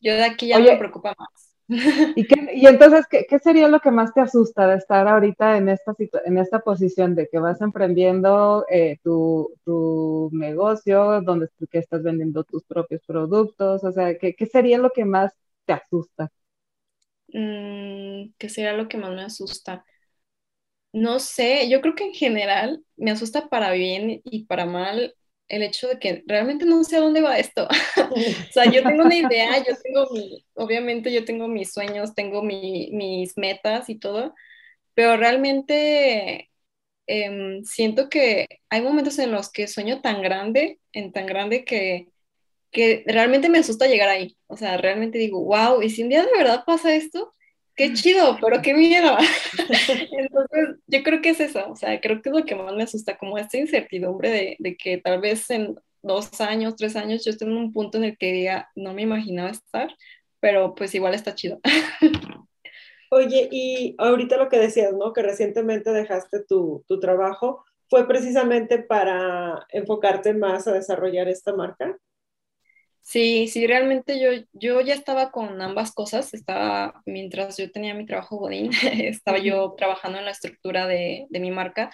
yo de aquí ya me preocupa más. ¿Y, entonces, ¿qué, ¿qué, sería lo que más te asusta de estar ahorita en esta, en esta posición de que vas emprendiendo eh, tu, tu, negocio, donde que estás vendiendo tus propios productos? O sea, ¿qué, qué sería lo que más te asusta? Mm, ¿Qué sería lo que más me asusta? No sé, yo creo que en general me asusta para bien y para mal el hecho de que realmente no sé a dónde va esto. o sea, yo tengo una idea, yo tengo mi, obviamente yo tengo mis sueños, tengo mis metas y todo, pero realmente em, siento que hay momentos en los que sueño tan grande, en tan grande que, que realmente me asusta llegar ahí. O sea, realmente digo, wow, ¿y si un día de verdad pasa esto? Qué chido, pero qué miedo. Entonces, yo creo que es eso, o sea, creo que es lo que más me asusta, como esta incertidumbre de, de, que tal vez en dos años, tres años, yo esté en un punto en el que diga, no me imaginaba estar, pero pues igual está chido. Oye, y ahorita lo que decías, ¿no? Que recientemente dejaste tu, tu trabajo, ¿fue precisamente para enfocarte más a desarrollar esta marca? Sí, sí, realmente yo, yo ya estaba con ambas cosas. Estaba, mientras yo tenía mi trabajo Godín, estaba yo trabajando en la estructura de, de mi marca,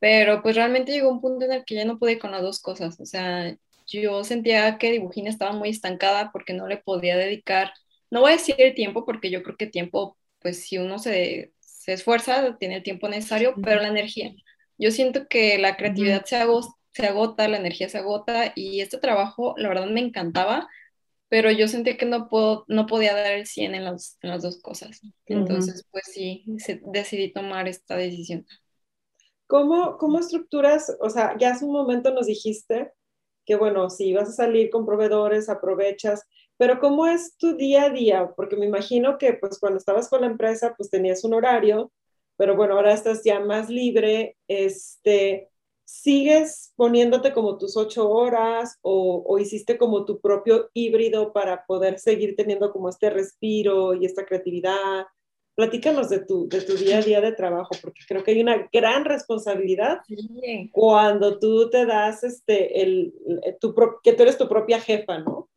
pero pues realmente llegó un punto en el que ya no pude con las dos cosas. O sea, yo sentía que Dibujín estaba muy estancada porque no le podía dedicar, no voy a decir el tiempo, porque yo creo que tiempo, pues si uno se, se esfuerza, tiene el tiempo necesario, pero la energía. Yo siento que la creatividad se, se agota, la energía se agota y este trabajo, la verdad, me encantaba, pero yo sentía que no, puedo, no podía dar el 100 en, las dos cosas. Entonces, pues sí, decidí tomar esta decisión. ¿Cómo, ¿Cómo estructuras? O sea, ya hace un momento nos dijiste que, bueno, si vas a salir con proveedores, aprovechas, pero ¿cómo es tu día a día? Porque me imagino que, pues, cuando estabas con la empresa, pues tenías un horario, pero bueno, ahora estás ya más libre, este, ¿sigues poniéndote como tus ocho horas o, o, hiciste como tu propio híbrido para poder seguir teniendo como este respiro y esta creatividad? Platícanos de tu, de tu día a día de trabajo, porque creo que hay una gran responsabilidad cuando tú te das este, el, tu, que tú eres tu propia jefa, ¿no?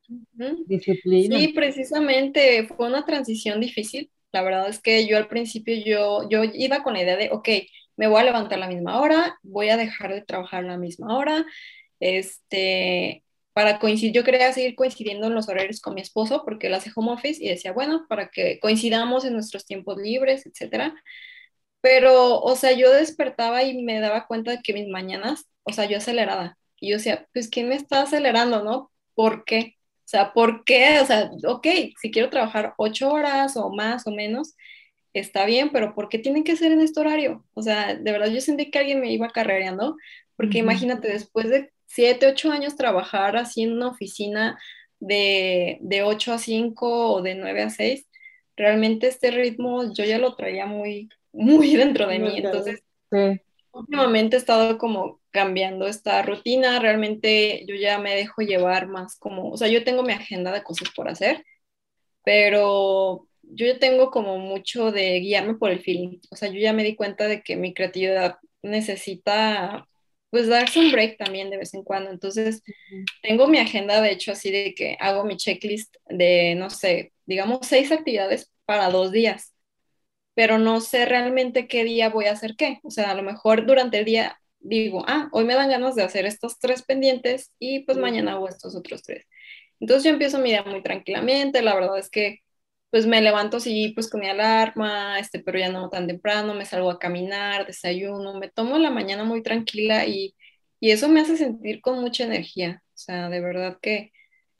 Disciplina. Sí, precisamente fue una transición difícil. La verdad es que yo al principio yo, yo iba con la idea de, ok, me voy a levantar a la misma hora, voy a dejar de trabajar a la misma hora, este, para coincidir, yo quería seguir coincidiendo en los horarios con mi esposo porque él hace home office y decía, bueno, para que coincidamos en nuestros tiempos libres, etcétera. Pero, o sea, yo despertaba y me daba cuenta de que mis mañanas, o sea, yo acelerada. Y yo decía, pues, ¿quién me está acelerando, no? ¿Por qué? O sea, ¿por qué? O sea, ok, si quiero trabajar ocho horas o más o menos, está bien, pero ¿por qué tienen que ser en este horario? O sea, de verdad yo sentí que alguien me iba carrereando, porque imagínate, después de siete, ocho años trabajar así en una oficina de, de 8 a 5 o de 9 a 6, realmente este ritmo yo ya lo traía muy, muy dentro de mí. Entonces, últimamente he estado como cambiando esta rutina, realmente yo ya me dejo llevar más como, o sea, yo tengo mi agenda de cosas por hacer, pero yo ya tengo como mucho de guiarme por el feeling, o sea, yo ya me di cuenta de que mi creatividad necesita pues darse un break también de vez en cuando. Entonces, tengo mi agenda, de hecho, así de que hago mi checklist de, no sé, digamos, seis actividades para dos días, pero no sé realmente qué día voy a hacer qué. O sea, a lo mejor durante el día digo, ah, hoy me dan ganas de hacer estos tres pendientes y pues mañana hago estos otros tres. Entonces yo empiezo mi día muy tranquilamente, la verdad es que pues me levanto sí, pues con mi alarma, este, pero ya no tan temprano, me salgo a caminar, desayuno, me tomo la mañana muy tranquila y, y eso me hace sentir con mucha energía. O sea, de verdad que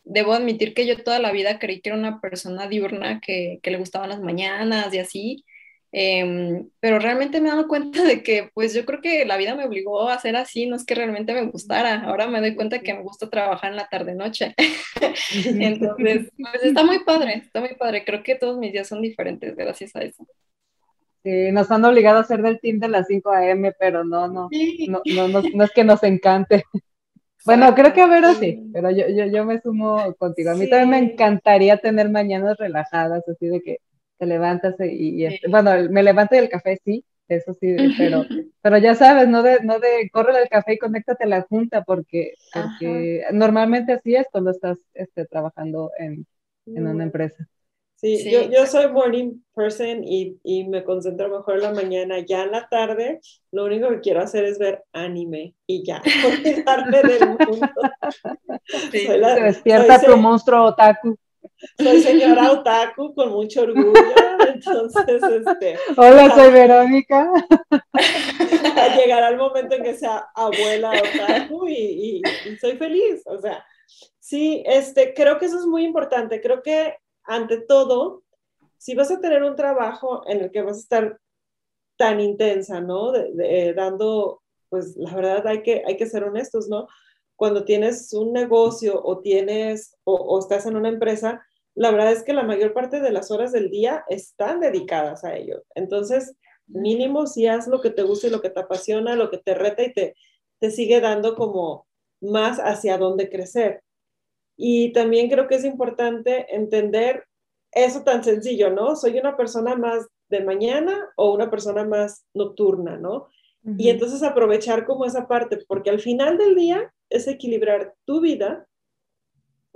debo admitir que yo toda la vida creí que era una persona diurna que, que le gustaban las mañanas y así, Em, pero realmente me he dado cuenta de que, pues yo creo que la vida me obligó a ser así, no es que realmente me gustara. Ahora me doy cuenta que me gusta trabajar en la tarde-noche. Entonces, pues está muy padre, está muy padre. Creo que todos mis días son diferentes gracias a eso. Sí, nos han obligado a hacer del team de las 5 a.m., pero no, no, no, no, no, es que nos encante. Bueno, creo que a ver sí, pero yo, yo, yo me sumo contigo. A mí también me encantaría tener mañanas relajadas, así de que te levantas y, este, bueno, me levanto y el café sí, eso sí, pero, pero ya sabes, no de, no de corre el café y conéctate a la junta, porque, porque normalmente así es cuando estás este, trabajando en, en una empresa. Sí, Yo, yo, soy morning person y, y, me concentro mejor en la mañana. Ya en la tarde, lo único que quiero hacer es ver anime y ya, olvidarme del mundo. Sí, despierta tu monstruo otaku soy señora otaku con mucho orgullo, entonces, este... Hola, soy Verónica. Llegará el momento en que sea abuela otaku y, y, soy feliz, o sea, sí, este, creo que eso es muy importante, creo que ante todo, si vas a tener un trabajo en el que vas a estar tan intensa, ¿no? dando, pues la verdad hay que, hay que ser honestos, ¿no? Cuando tienes un negocio o tienes o, o estás en una empresa, la verdad es que la mayor parte de las horas del día están dedicadas a ello. Entonces, mínimo si haz lo que te gusta y lo que te apasiona, lo que te reta y te, te sigue dando como más hacia dónde crecer. Y también creo que es importante entender eso tan sencillo, ¿no? Soy una persona más de mañana o una persona más nocturna, ¿no? Y entonces aprovechar como esa parte, porque al final del día es equilibrar tu vida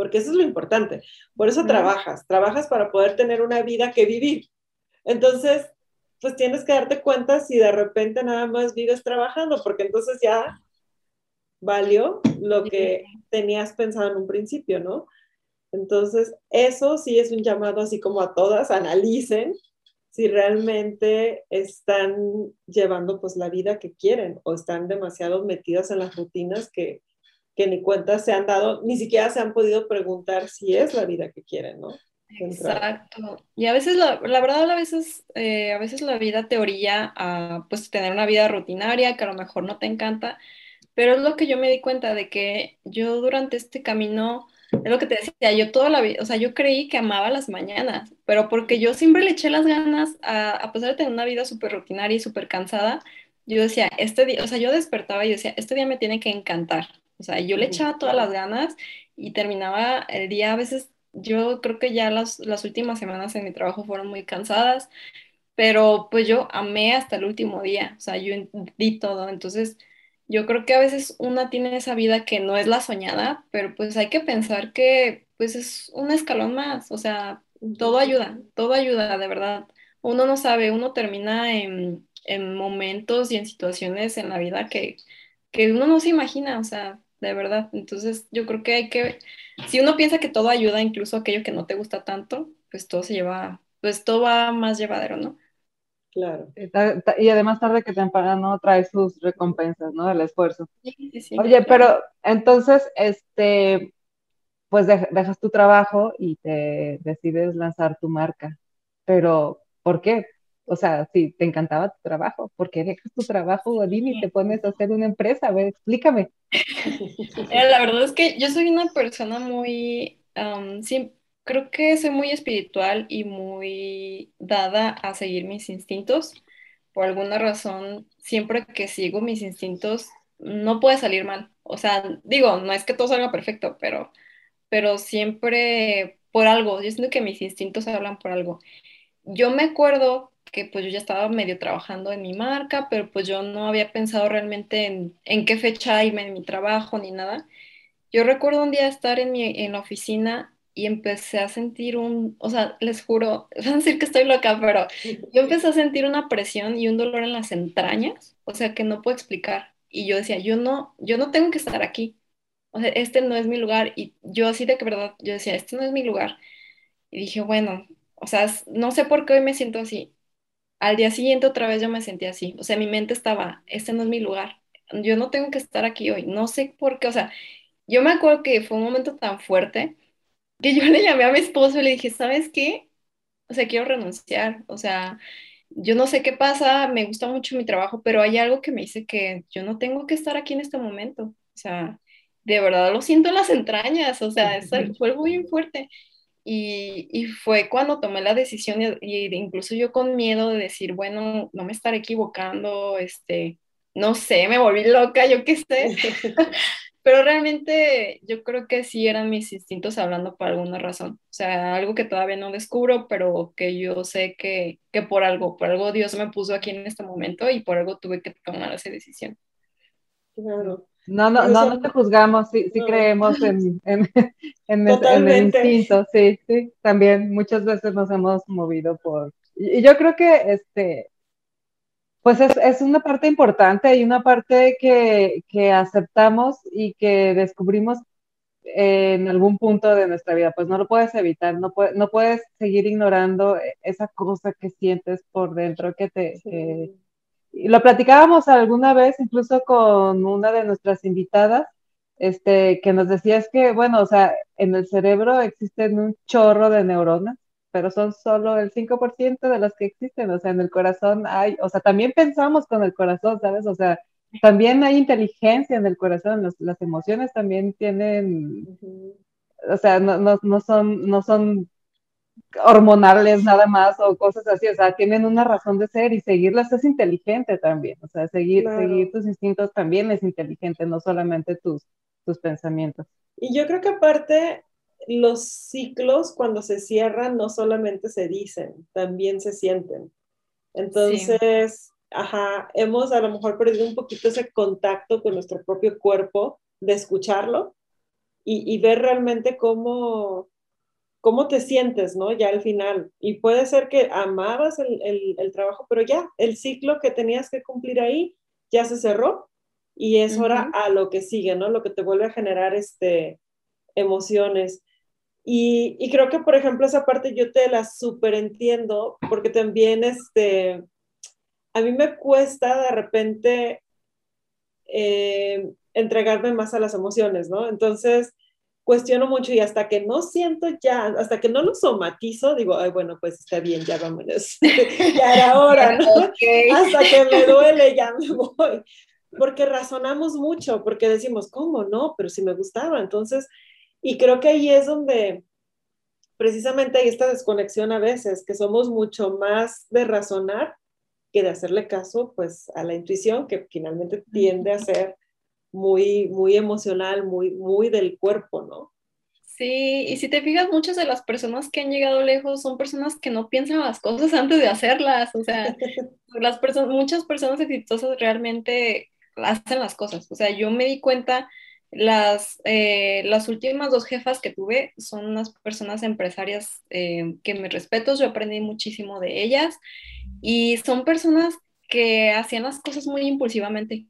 porque eso es lo importante. Por eso trabajas, trabajas para poder tener una vida que vivir. Entonces, pues tienes que darte cuenta si de repente nada más vives trabajando, porque entonces ya valió lo que tenías pensado en un principio, ¿no? Entonces, eso sí es un llamado así como a todas, analicen si realmente están llevando pues la vida que quieren o están demasiado metidas en las rutinas que, ni cuenta se han dado, ni siquiera se han podido preguntar si es la vida que quieren, ¿no? Exacto. Y a veces, la, la verdad, a veces, eh, a veces la vida te orilla a pues tener una vida rutinaria que a lo mejor no te encanta, pero es lo que yo me di cuenta de que yo durante este camino es lo que te decía, yo toda la vida, o sea, yo creí que amaba las mañanas, pero porque yo siempre le eché las ganas, a, a pesar de tener una vida súper rutinaria y súper cansada, yo decía, este día, o sea, yo despertaba y decía, este día me tiene que encantar. O sea, yo le echaba todas las ganas y terminaba el día, a veces yo creo que ya las, las últimas semanas en mi trabajo fueron muy cansadas, pero pues yo amé hasta el último día, o sea, yo di todo, entonces yo creo que a veces una tiene esa vida que no es la soñada, pero pues hay que pensar que pues es un escalón más, o sea, todo ayuda, todo ayuda, de verdad. Uno no sabe, uno termina en, momentos y en situaciones en la vida que, que uno no se imagina, o sea, de verdad. Entonces yo creo que hay que, si uno piensa que todo ayuda, incluso aquello que no te gusta tanto, pues todo se lleva, pues todo va más llevadero, ¿no? Claro. Y además tarde que temprano trae sus recompensas, ¿no? Del esfuerzo. Oye, pero entonces, este, pues dejas tu trabajo y te decides lanzar tu marca. Pero, ¿por qué? O sea, si te encantaba tu trabajo, ¿por qué dejas tu trabajo, Godín, y te pones a hacer una empresa? A ver, explícame. La verdad es que yo soy una persona muy, creo que soy muy espiritual y muy dada a seguir mis instintos. Por alguna razón, siempre que sigo mis instintos, no puede salir mal. O sea, digo, no es que todo salga perfecto, pero, pero siempre por algo. Yo siento que mis instintos hablan por algo. Yo me acuerdo que pues yo ya estaba medio trabajando en mi marca, pero pues yo no había pensado realmente en, en qué fecha irme en mi trabajo ni nada. Yo recuerdo un día estar en, mi, en la oficina y empecé a sentir un, o sea, les juro, van a decir que estoy loca, pero yo empecé a sentir una presión y un dolor en las entrañas, o sea, que no puedo explicar. Y yo decía, yo no, yo no tengo que estar aquí. O sea, este no es mi lugar. Y yo así de que verdad, yo decía, este no es mi lugar. Y dije, bueno, o sea, no sé por qué hoy me siento así. Al día siguiente otra vez yo me sentí así. O sea, mi mente estaba, este no es mi lugar. Yo no tengo que estar aquí hoy. No sé por qué. O sea, yo me acuerdo que fue un momento tan fuerte que yo le llamé a mi esposo y le dije, ¿sabes qué? O sea, quiero renunciar, o sea, yo no sé qué pasa, me gusta mucho mi trabajo, pero hay algo que me dice que yo no tengo que estar aquí en este momento, o sea, de verdad lo siento en las entrañas, o sea, eso fue muy fuerte. Y, y, fue cuando tomé la decisión y, incluso yo con miedo de decir, bueno, no me estaré equivocando, este, no sé, me volví loca, yo qué sé. Pero realmente yo creo que sí eran mis instintos hablando por alguna razón. O sea, algo que todavía no descubro, pero que yo sé que, que por algo, por algo Dios me puso aquí en este momento y por algo tuve que tomar esa decisión. Claro. No, no, no, no te juzgamos, sí, sí creemos en, en, en, el, el, instinto, sí, sí, también muchas veces nos hemos movido por... Y yo creo que este, pues es, es, una parte importante y una parte que, que, aceptamos y que descubrimos en algún punto de nuestra vida. Pues no lo puedes evitar, no, puede, no puedes seguir ignorando esa cosa que sientes por dentro que te... Sí. Lo platicábamos alguna vez incluso con una de nuestras invitadas, este, que nos decía es que, bueno, o sea, en el cerebro existen un chorro de neuronas pero son solo el 5% de las que existen, o sea, en el corazón hay, o sea, también pensamos con el corazón, ¿sabes? O sea, también hay inteligencia en el corazón, las emociones también tienen, o sea, no, no, no, son, no son hormonales nada más o cosas así, o sea, tienen una razón de ser y seguirlas es inteligente también, o sea, seguir, claro. seguir tus instintos también es inteligente, no solamente tus, tus pensamientos. Y yo creo que aparte los ciclos cuando se cierran no solamente se dicen, también se sienten. Entonces, sí. ajá, hemos a lo mejor perdido un poquito ese contacto con nuestro propio cuerpo, de escucharlo, y, ver realmente cómo, cómo te sientes, ¿no? Ya al final. Y puede ser que amabas el, el, trabajo, pero ya, el ciclo que tenías que cumplir ahí ya se cerró y es hora a lo que sigue, ¿no? Lo que te vuelve a generar este, emociones. Y, y, creo que, por ejemplo, esa parte yo te la súper entiendo, porque también, este, a mí me cuesta de repente eh, entregarme más a las emociones, ¿no? Entonces, cuestiono mucho y hasta que no siento ya, hasta que no lo somatizo, digo, ay, bueno, pues está bien, ya vámonos, ya era hora, ¿no? Hasta que me duele, ya me voy. Porque razonamos mucho, porque decimos, ¿cómo no? Pero si me gustaba, entonces, y creo que ahí es donde precisamente hay esta desconexión a veces, que somos mucho más de razonar que de hacerle caso, pues, a la intuición, que finalmente tiende a ser muy, muy emocional, muy, muy del cuerpo, ¿no? Sí, y si te fijas, muchas de las personas que han llegado lejos son personas que no piensan las cosas antes de hacerlas, o sea, las personas, muchas personas exitosas realmente hacen las cosas, o sea, yo me di cuenta, las, eh, las últimas dos jefas que tuve son unas personas empresarias eh, que me respeto, yo aprendí muchísimo de ellas y son personas que hacían las cosas muy impulsivamente,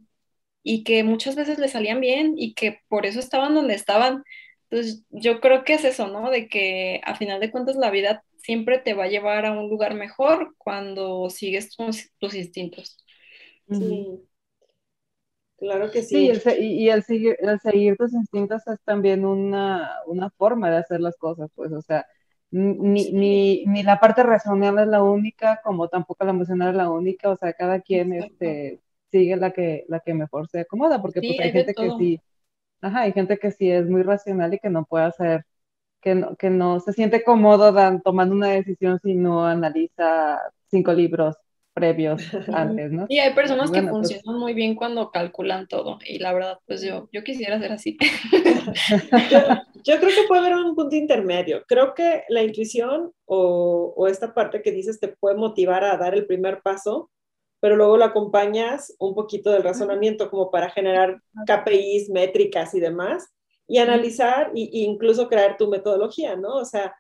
y que muchas veces le salían bien y que por eso estaban donde estaban. Entonces, yo creo que es eso, ¿no? De que a final de cuentas la vida siempre te va a llevar a un lugar mejor cuando sigues tus, instintos. Sí. Claro que sí. sí y, el, seguir, el seguir tus instintos es también una, una, forma de hacer las cosas, pues, o sea, ni, ni, ni, la parte razonable es la única, como tampoco la emocional es la única, o sea, cada quien este, sigue la que, la que mejor se acomoda, porque pues, hay, gente que sí, ajá, hay gente que sí es muy racional y que no puede hacer, que no, que no se siente cómodo tomando una decisión si no analiza cinco libros previos antes, ¿no? Y hay personas que pues funcionan muy bien cuando calculan todo y la verdad, pues yo, yo quisiera ser así. yo, creo que puede haber un punto intermedio. Creo que la intuición o, o, esta parte que dices te puede motivar a dar el primer paso, pero luego lo acompañas un poquito del razonamiento como para generar KPIs, métricas y demás, y analizar e incluso crear tu metodología, ¿no? O sea,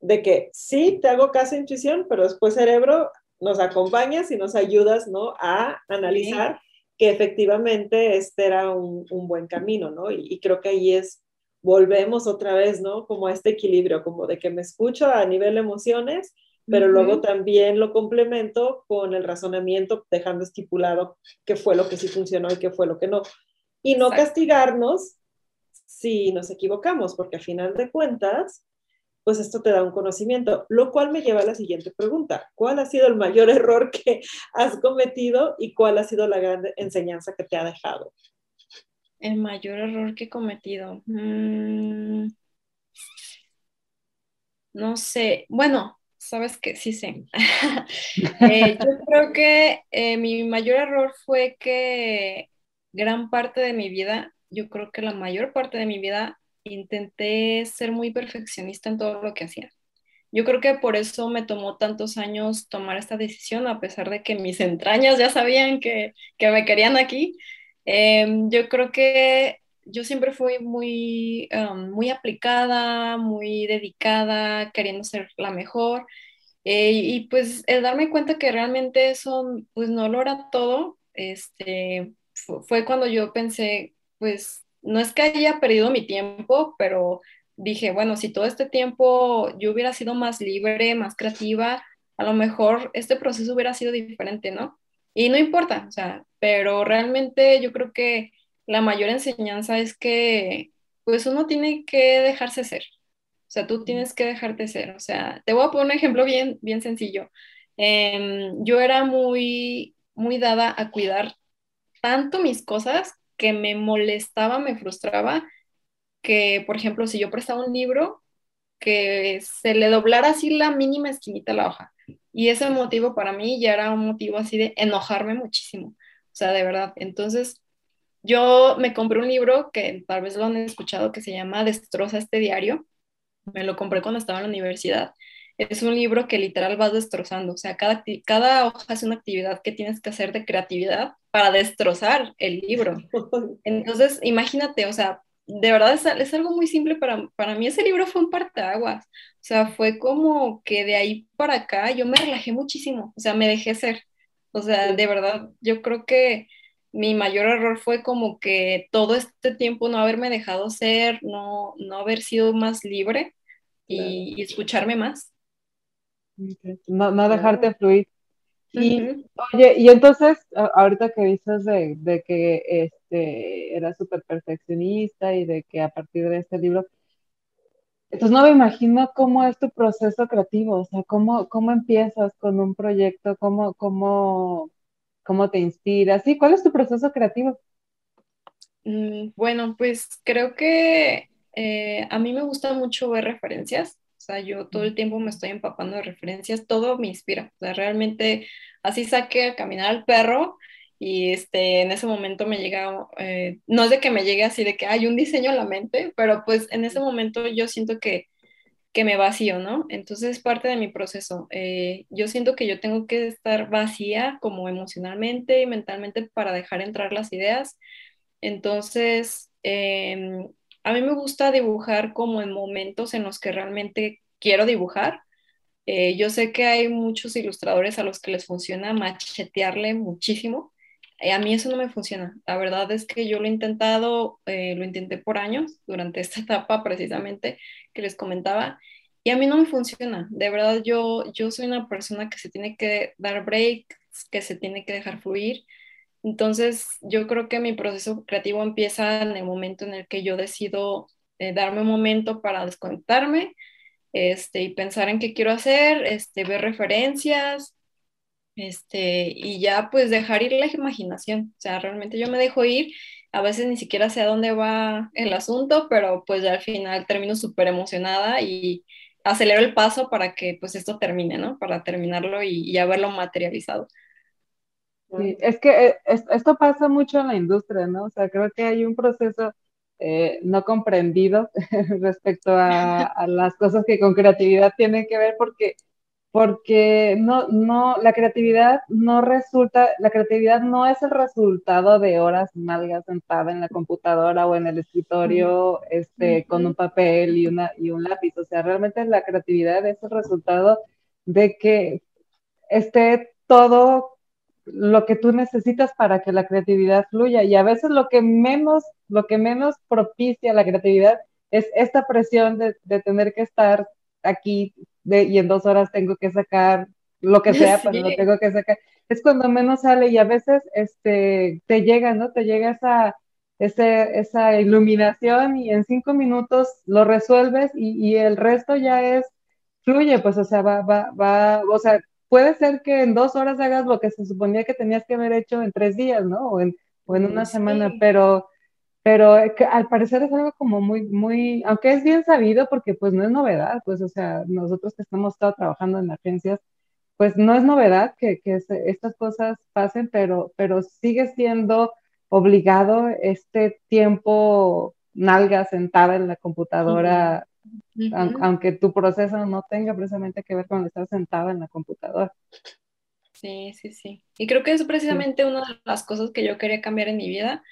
de que sí, te hago caso intuición, pero después cerebro nos acompañas y nos ayudas, ¿no? A analizar que efectivamente este era un, buen camino, ¿no? Y, y, creo que ahí es, volvemos otra vez, ¿no? Como a este equilibrio, como de que me escucho a nivel emociones, pero luego también lo complemento con el razonamiento, dejando estipulado qué fue lo que sí funcionó y qué fue lo que no. Y no castigarnos si nos equivocamos, porque al final de cuentas, pues esto te da un conocimiento, lo cual me lleva a la siguiente pregunta. ¿Cuál ha sido el mayor error que has cometido y cuál ha sido la gran enseñanza que te ha dejado? El mayor error que he cometido. Mm, no sé, bueno, sabes que sí sé. Eh, yo creo que eh, mi mayor error fue que gran parte de mi vida, yo creo que la mayor parte de mi vida, intenté ser muy perfeccionista en todo lo que hacía. Yo creo que por eso me tomó tantos años tomar esta decisión, a pesar de que mis entrañas ya sabían que, que me querían aquí. Em, yo creo que yo siempre fui muy, muy aplicada, muy dedicada, queriendo ser la mejor. Eh, y pues el darme cuenta que realmente eso pues no lo era todo, este, fue cuando yo pensé, pues no es que haya perdido mi tiempo, pero dije, bueno, si todo este tiempo yo hubiera sido más libre, más creativa, a lo mejor este proceso hubiera sido diferente, ¿no? Y no importa, o sea, pero realmente yo creo que la mayor enseñanza es que pues uno tiene que dejarse ser. O sea, tú tienes que dejarte ser. O sea, te voy a poner un ejemplo bien, bien sencillo. Em, yo era muy, muy dada a cuidar tanto mis cosas que me molestaba, me frustraba, que, por ejemplo, si yo prestaba un libro, que se le doblara así la mínima esquinita a la hoja. Y ese motivo para mí ya era un motivo así de enojarme muchísimo. O sea, de verdad. Entonces, yo me compré un libro que tal vez lo han escuchado que se llama Destroza este diario. Me lo compré cuando estaba en la universidad. Es un libro que literal vas destrozando. O sea, cada, cada hoja es una actividad que tienes que hacer de creatividad para destrozar el libro. Entonces, imagínate, o sea, de verdad es, es algo muy simple para, para mí. Ese libro fue un parteaguas. O sea, fue como que de ahí para acá yo me relajé muchísimo. O sea, me dejé ser. O sea, de verdad, yo creo que mi mayor error fue como que todo este tiempo no haberme dejado ser, no, no haber sido más libre y, escucharme más. No, no dejarte fluir. Y, oye, y entonces, ahorita que dices de, de que este, era súper perfeccionista y de que a partir de este libro, entonces no me imagino cómo es tu proceso creativo, o sea, cómo, cómo empiezas con un proyecto, cómo, cómo, cómo te inspiras, ¿sí? ¿Cuál es tu proceso creativo? Mm, bueno, pues creo que eh, a mí me gusta mucho ver referencias, o sea, yo todo el tiempo me estoy empapando de referencias, todo me inspira, o sea, realmente así saqué a caminar al perro y este, en ese momento me llega, eh, no es de que me llegue así de que hay un diseño en la mente, pero pues en ese momento yo siento que que me vacío, ¿no? Entonces es parte de mi proceso. Eh, yo siento que yo tengo que estar vacía como emocionalmente y mentalmente para dejar entrar las ideas. Entonces, em, a mí me gusta dibujar como en momentos en los que realmente quiero dibujar. Eh, yo sé que hay muchos ilustradores a los que les funciona machetearle muchísimo. Eh, a mí eso no me funciona. La verdad es que yo lo he intentado, lo intenté por años durante esta etapa precisamente que les comentaba, y a mí no me funciona. De verdad, yo, yo soy una persona que se tiene que dar breaks, que se tiene que dejar fluir. Entonces, yo creo que mi proceso creativo empieza en el momento en el que yo decido eh, darme un momento para desconectarme este, y pensar en qué quiero hacer, este, ver referencias, este, y ya pues dejar ir la imaginación. O sea, realmente yo me dejo ir a veces ni siquiera sé a dónde va el asunto, pero pues ya al final termino súper emocionada y acelero el paso para que pues esto termine, ¿no? Para terminarlo y, y haberlo materializado. Sí, es que eh, esto pasa mucho en la industria, ¿no? O sea, creo que hay un proceso eh, no comprendido respecto a, las cosas que con creatividad tienen que ver porque porque no, no, la creatividad no resulta, la creatividad no es el resultado de horas malgas sentada en la computadora o en el escritorio, este, con un papel y, una, y un lápiz. O sea, realmente la creatividad es el resultado de que esté todo lo que tú necesitas para que la creatividad fluya. Y a veces lo que menos, lo que menos propicia la creatividad es esta presión de, de tener que estar aquí y en dos horas tengo que sacar lo que sea, pero lo tengo que sacar. Es cuando menos sale y a veces este, te llega, ¿no? Te llega esa, ese, esa iluminación y en cinco minutos lo resuelves y, y, el resto ya es, fluye, pues, o sea, va, va, va, o sea, puede ser que en dos horas hagas lo que se suponía que tenías que haber hecho en tres días, ¿no? O en, o en una semana, pero pero al parecer es algo como muy, muy, aunque es bien sabido porque pues no es novedad, pues o sea, nosotros que estamos estado trabajando en agencias, pues no es novedad que, que estas cosas pasen, pero, pero sigue siendo obligado este tiempo nalga sentada en la computadora, aunque tu proceso no tenga precisamente que ver con estar sentada en la computadora. Sí, sí, sí. Y creo que es precisamente una de las cosas que yo quería cambiar en mi vida,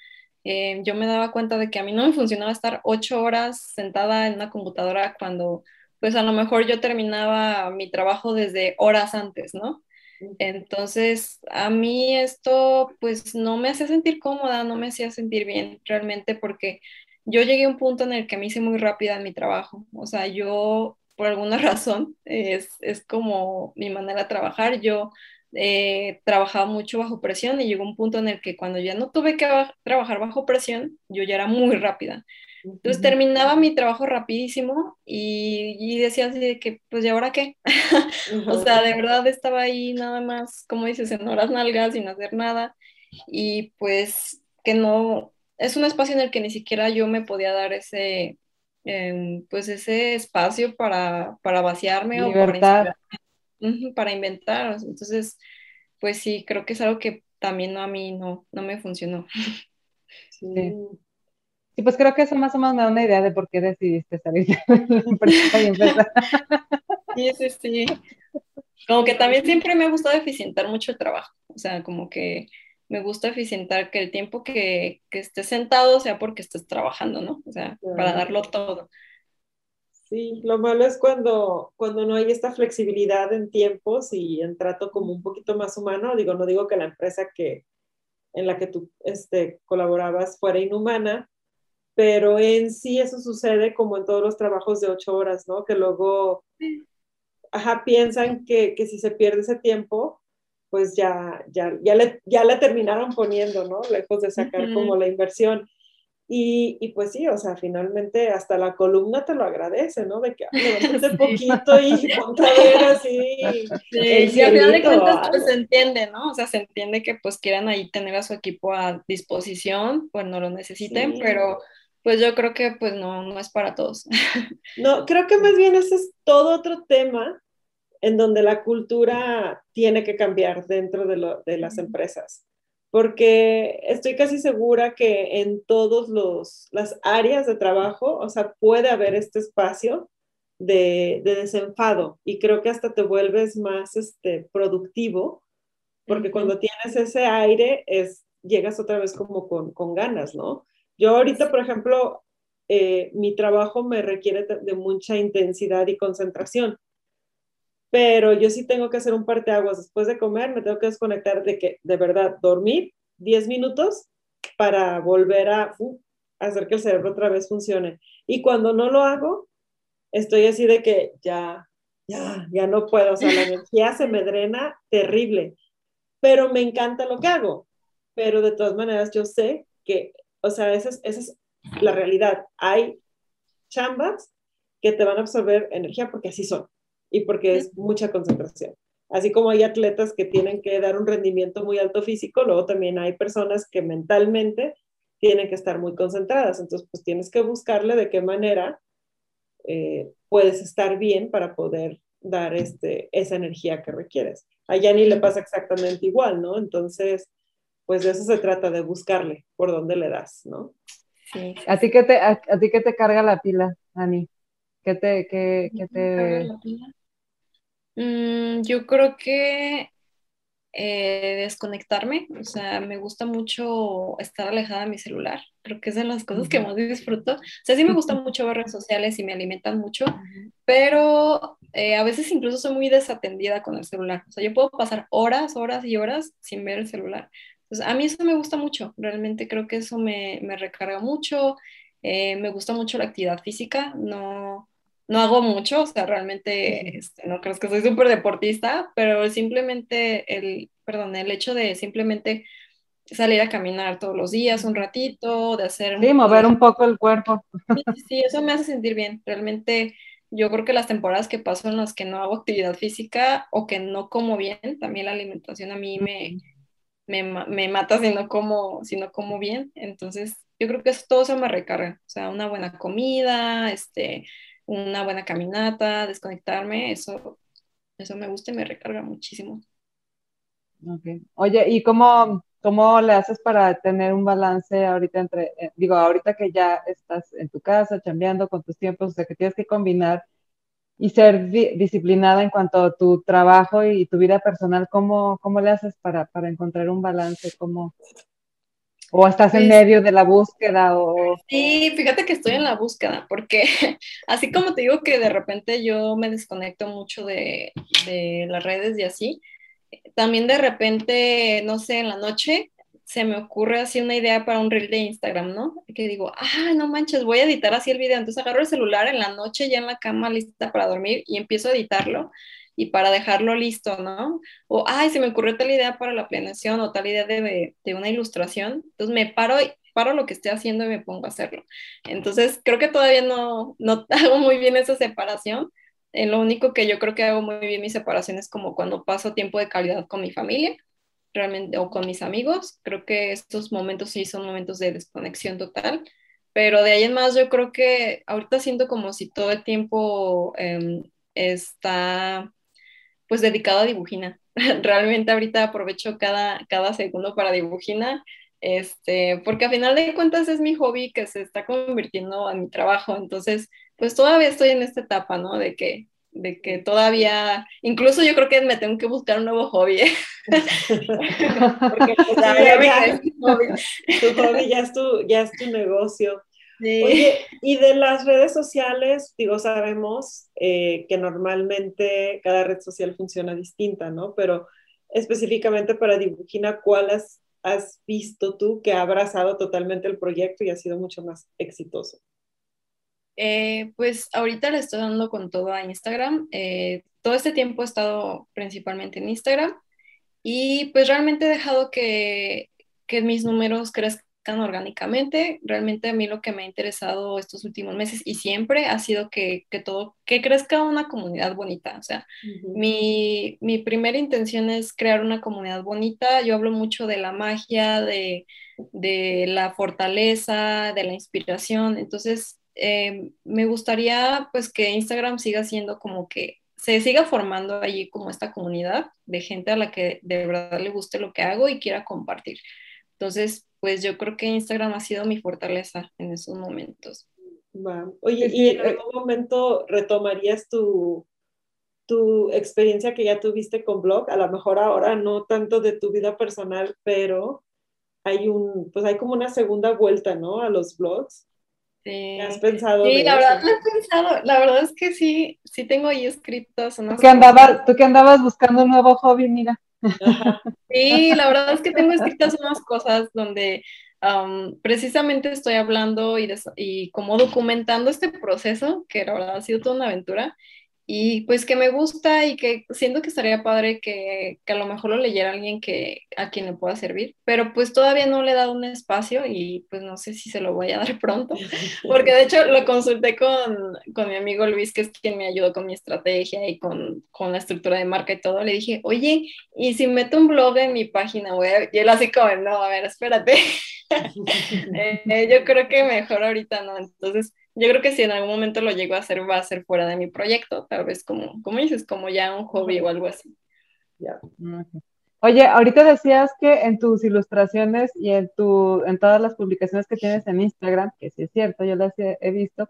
eh, yo me daba cuenta de que a mí no me funcionaba estar ocho horas sentada en una computadora cuando pues a lo mejor yo terminaba mi trabajo desde horas antes, ¿no? Entonces, a mí esto pues no me hacía sentir cómoda, no me hacía sentir bien realmente porque yo llegué a un punto en el que me hice muy rápida en mi trabajo. O sea, yo por alguna razón es, es como mi manera de trabajar. Yo eh, trabajaba mucho bajo presión y llegó un punto en el que cuando ya no tuve que trabajar bajo presión, yo ya era muy rápida. Entonces terminaba mi trabajo rapidísimo y, y decía así de que, pues, ¿y ahora qué? o sea, de verdad estaba ahí nada más, como dices, en horas nalgas, sin hacer nada. Y pues que no, es un espacio en el que ni siquiera yo me podía dar ese, em, pues ese espacio para, para vaciarme o para para inventar. Entonces, pues sí, creo que es algo que también a mí no, no me funcionó. Sí. Y pues creo que eso más o menos me da una idea de por qué decidiste salir de la empresa y empezar. Sí, sí, sí. Como que también siempre me ha gustado eficientar mucho el trabajo. O sea, como que me gusta eficientar que el tiempo que, que estés sentado sea porque estés trabajando, ¿no? O sea, para darlo todo. Sí, lo malo es cuando, cuando no hay esta flexibilidad en tiempos y en trato como un poquito más humano. Digo, no digo que la empresa que, en la que tú este, colaborabas fuera inhumana, pero en sí eso sucede como en todos los trabajos de ocho horas, ¿no? Que luego, ajá, piensan que, que si se pierde ese tiempo, pues ya, ya, ya, le, ya le terminaron poniendo, ¿no? Lejos de sacar como la inversión. Y, y, pues sí, o sea, finalmente hasta la columna te lo agradece, ¿no? De que levántate sí. poquito y ponte a ver así. Sí, sí al final de cuentas pues se entiende, ¿no? O sea, se entiende que pues quieran ahí tener a su equipo a disposición, pues no lo necesiten, sí. pero pues yo creo que pues no, no es para todos. No, creo que más bien ese es todo otro tema en donde la cultura tiene que cambiar dentro de, lo, de las empresas porque estoy casi segura que en todas las áreas de trabajo, o sea, puede haber este espacio de, de, desenfado y creo que hasta te vuelves más este, productivo, porque uh -huh. cuando tienes ese aire, es, llegas otra vez como con, con ganas, ¿no? Yo ahorita, por ejemplo, eh, mi trabajo me requiere de, de mucha intensidad y concentración pero yo sí tengo que hacer un parteaguas. Después de comer, me tengo que desconectar de que, de verdad, dormir 10 minutos para volver a uh, hacer que el cerebro otra vez funcione. Y cuando no lo hago, estoy así de que ya, ya, ya no puedo, o sea, la energía se me drena terrible, pero me encanta lo que hago, pero de todas maneras yo sé que, o sea, esa es, esa es la realidad. Hay chambas que te van a absorber energía porque así son y porque es mucha concentración. Así como hay atletas que tienen que dar un rendimiento muy alto físico, luego también hay personas que mentalmente tienen que estar muy concentradas. Entonces, pues tienes que buscarle de qué manera eh, puedes estar bien para poder dar este, esa energía que requieres. A Yanni le pasa exactamente igual, ¿no? Entonces, pues de eso se trata, de buscarle por dónde le das, ¿no? Sí. ¿A ti qué te, a, a ti qué te carga la pila, Ani? ¿Qué te, qué, qué te... Mm, yo creo que eh, desconectarme, o sea, me gusta mucho estar alejada de mi celular, creo que es de las cosas que más disfruto. O sea, sí me gusta mucho ver redes sociales y me alimentan mucho, pero eh, a veces incluso soy muy desatendida con el celular. O sea, yo puedo pasar horas, horas y horas sin ver el celular. Entonces, a mí eso me gusta mucho, realmente creo que eso me, me recarga mucho, eh, me gusta mucho la actividad física, no no hago mucho, o sea, realmente este, no creo que soy súper deportista, pero simplemente el, perdón, el hecho de simplemente salir a caminar todos los días un ratito, de hacer... Sí, mover un poco el cuerpo. Sí, sí, eso me hace sentir bien. Realmente yo creo que las temporadas que paso en las que no hago actividad física o que no como bien, también la alimentación a mí me, me, me mata si no, como, si no como bien. Entonces, yo creo que eso, todo eso me recarga. O sea, una buena comida, este, una buena caminata, desconectarme, eso, eso me gusta y me recarga muchísimo. Okay. Oye, ¿y cómo, cómo le haces para tener un balance ahorita entre, eh, digo, ahorita que ya estás en tu casa, chambeando con tus tiempos, o sea, que tienes que combinar y ser di disciplinada en cuanto a tu trabajo y tu vida personal, ¿cómo, cómo le haces para, para encontrar un balance? ¿Cómo, ¿O estás en medio de la búsqueda? O... Sí, fíjate que estoy en la búsqueda, porque así como te digo que de repente yo me desconecto mucho de, de las redes y así, también de repente, no sé, en la noche se me ocurre así una idea para un reel de Instagram, ¿no? Que digo, ah, no manches, voy a editar así el video. Entonces agarro el celular en la noche ya en la cama lista para dormir y empiezo a editarlo y para dejarlo listo, ¿no? O, ay, se me ocurrió tal idea para la planeación o tal idea de, de una ilustración, entonces me paro y paro lo que esté haciendo y me pongo a hacerlo. Entonces, creo que todavía no, no hago muy bien esa separación. Eh, lo único que yo creo que hago muy bien mi separación es como cuando paso tiempo de calidad con mi familia, realmente, o con mis amigos. Creo que estos momentos sí son momentos de desconexión total. Pero de ahí en más, yo creo que ahorita siento como si todo el tiempo eh, está pues dedicado a dibujina. Realmente ahorita aprovecho cada, cada segundo para dibujina, este, porque a final de cuentas es mi hobby que se está convirtiendo en mi trabajo, entonces pues todavía estoy en esta etapa, ¿no? De que de que todavía, incluso yo creo que me tengo que buscar un nuevo hobby. ¿eh? Porque pues, ya, tu hobby ya es tu, ya es tu negocio. Oye, y de las redes sociales, digo, sabemos eh, que normalmente cada red social funciona distinta, ¿no? Pero específicamente para Dibujina, ¿cuál has, has visto tú que ha abrazado totalmente el proyecto y ha sido mucho más exitoso? Eh, pues ahorita le estoy dando con todo a Instagram. Eh, todo este tiempo he estado principalmente en Instagram y pues realmente he dejado que, que mis números crezcan orgánicamente. Realmente a mí lo que me ha interesado estos últimos meses y siempre ha sido que, que todo, que crezca una comunidad bonita. O sea, mi, mi, primera intención es crear una comunidad bonita. Yo hablo mucho de la magia, de, de la fortaleza, de la inspiración. Entonces, eh, me gustaría pues que Instagram siga siendo como que se siga formando allí como esta comunidad de gente a la que de verdad le guste lo que hago y quiera compartir. Entonces, pues yo creo que Instagram ha sido mi fortaleza en esos momentos. Oye, ¿y en algún momento retomarías tu, tu experiencia que ya tuviste con blog? A lo mejor ahora no tanto de tu vida personal, pero hay un, pues hay como una segunda vuelta, ¿no? A los blogs. Sí. ¿Has pensado? Sí, la verdad lo he pensado. La verdad es que sí, sí tengo ahí escritos unas ¿Tú que, andabas, tú que andabas buscando un nuevo hobby, mira. Sí, la verdad es que tengo escritas unas cosas donde precisamente estoy hablando y, y, como documentando este proceso, que la verdad ha sido toda una aventura, y pues que me gusta y que siento que estaría padre que, que, a lo mejor lo leyera alguien que a quien le pueda servir, pero pues todavía no le he dado un espacio y pues no sé si se lo voy a dar pronto, porque de hecho lo consulté con, con mi amigo Luis, que es quien me ayudó con mi estrategia y con, con, la estructura de marca y todo, le dije, oye, ¿y si meto un blog en mi página web? Y él así como, no, a ver, espérate, eh, yo creo que mejor ahorita no, entonces yo creo que si en algún momento lo llego a hacer, va a ser fuera de mi proyecto, tal vez como, como dices, como ya un hobby o algo así. Oye, ahorita decías que en tus ilustraciones y en, tu, en todas las publicaciones que tienes en Instagram, que sí es cierto, yo las he, visto,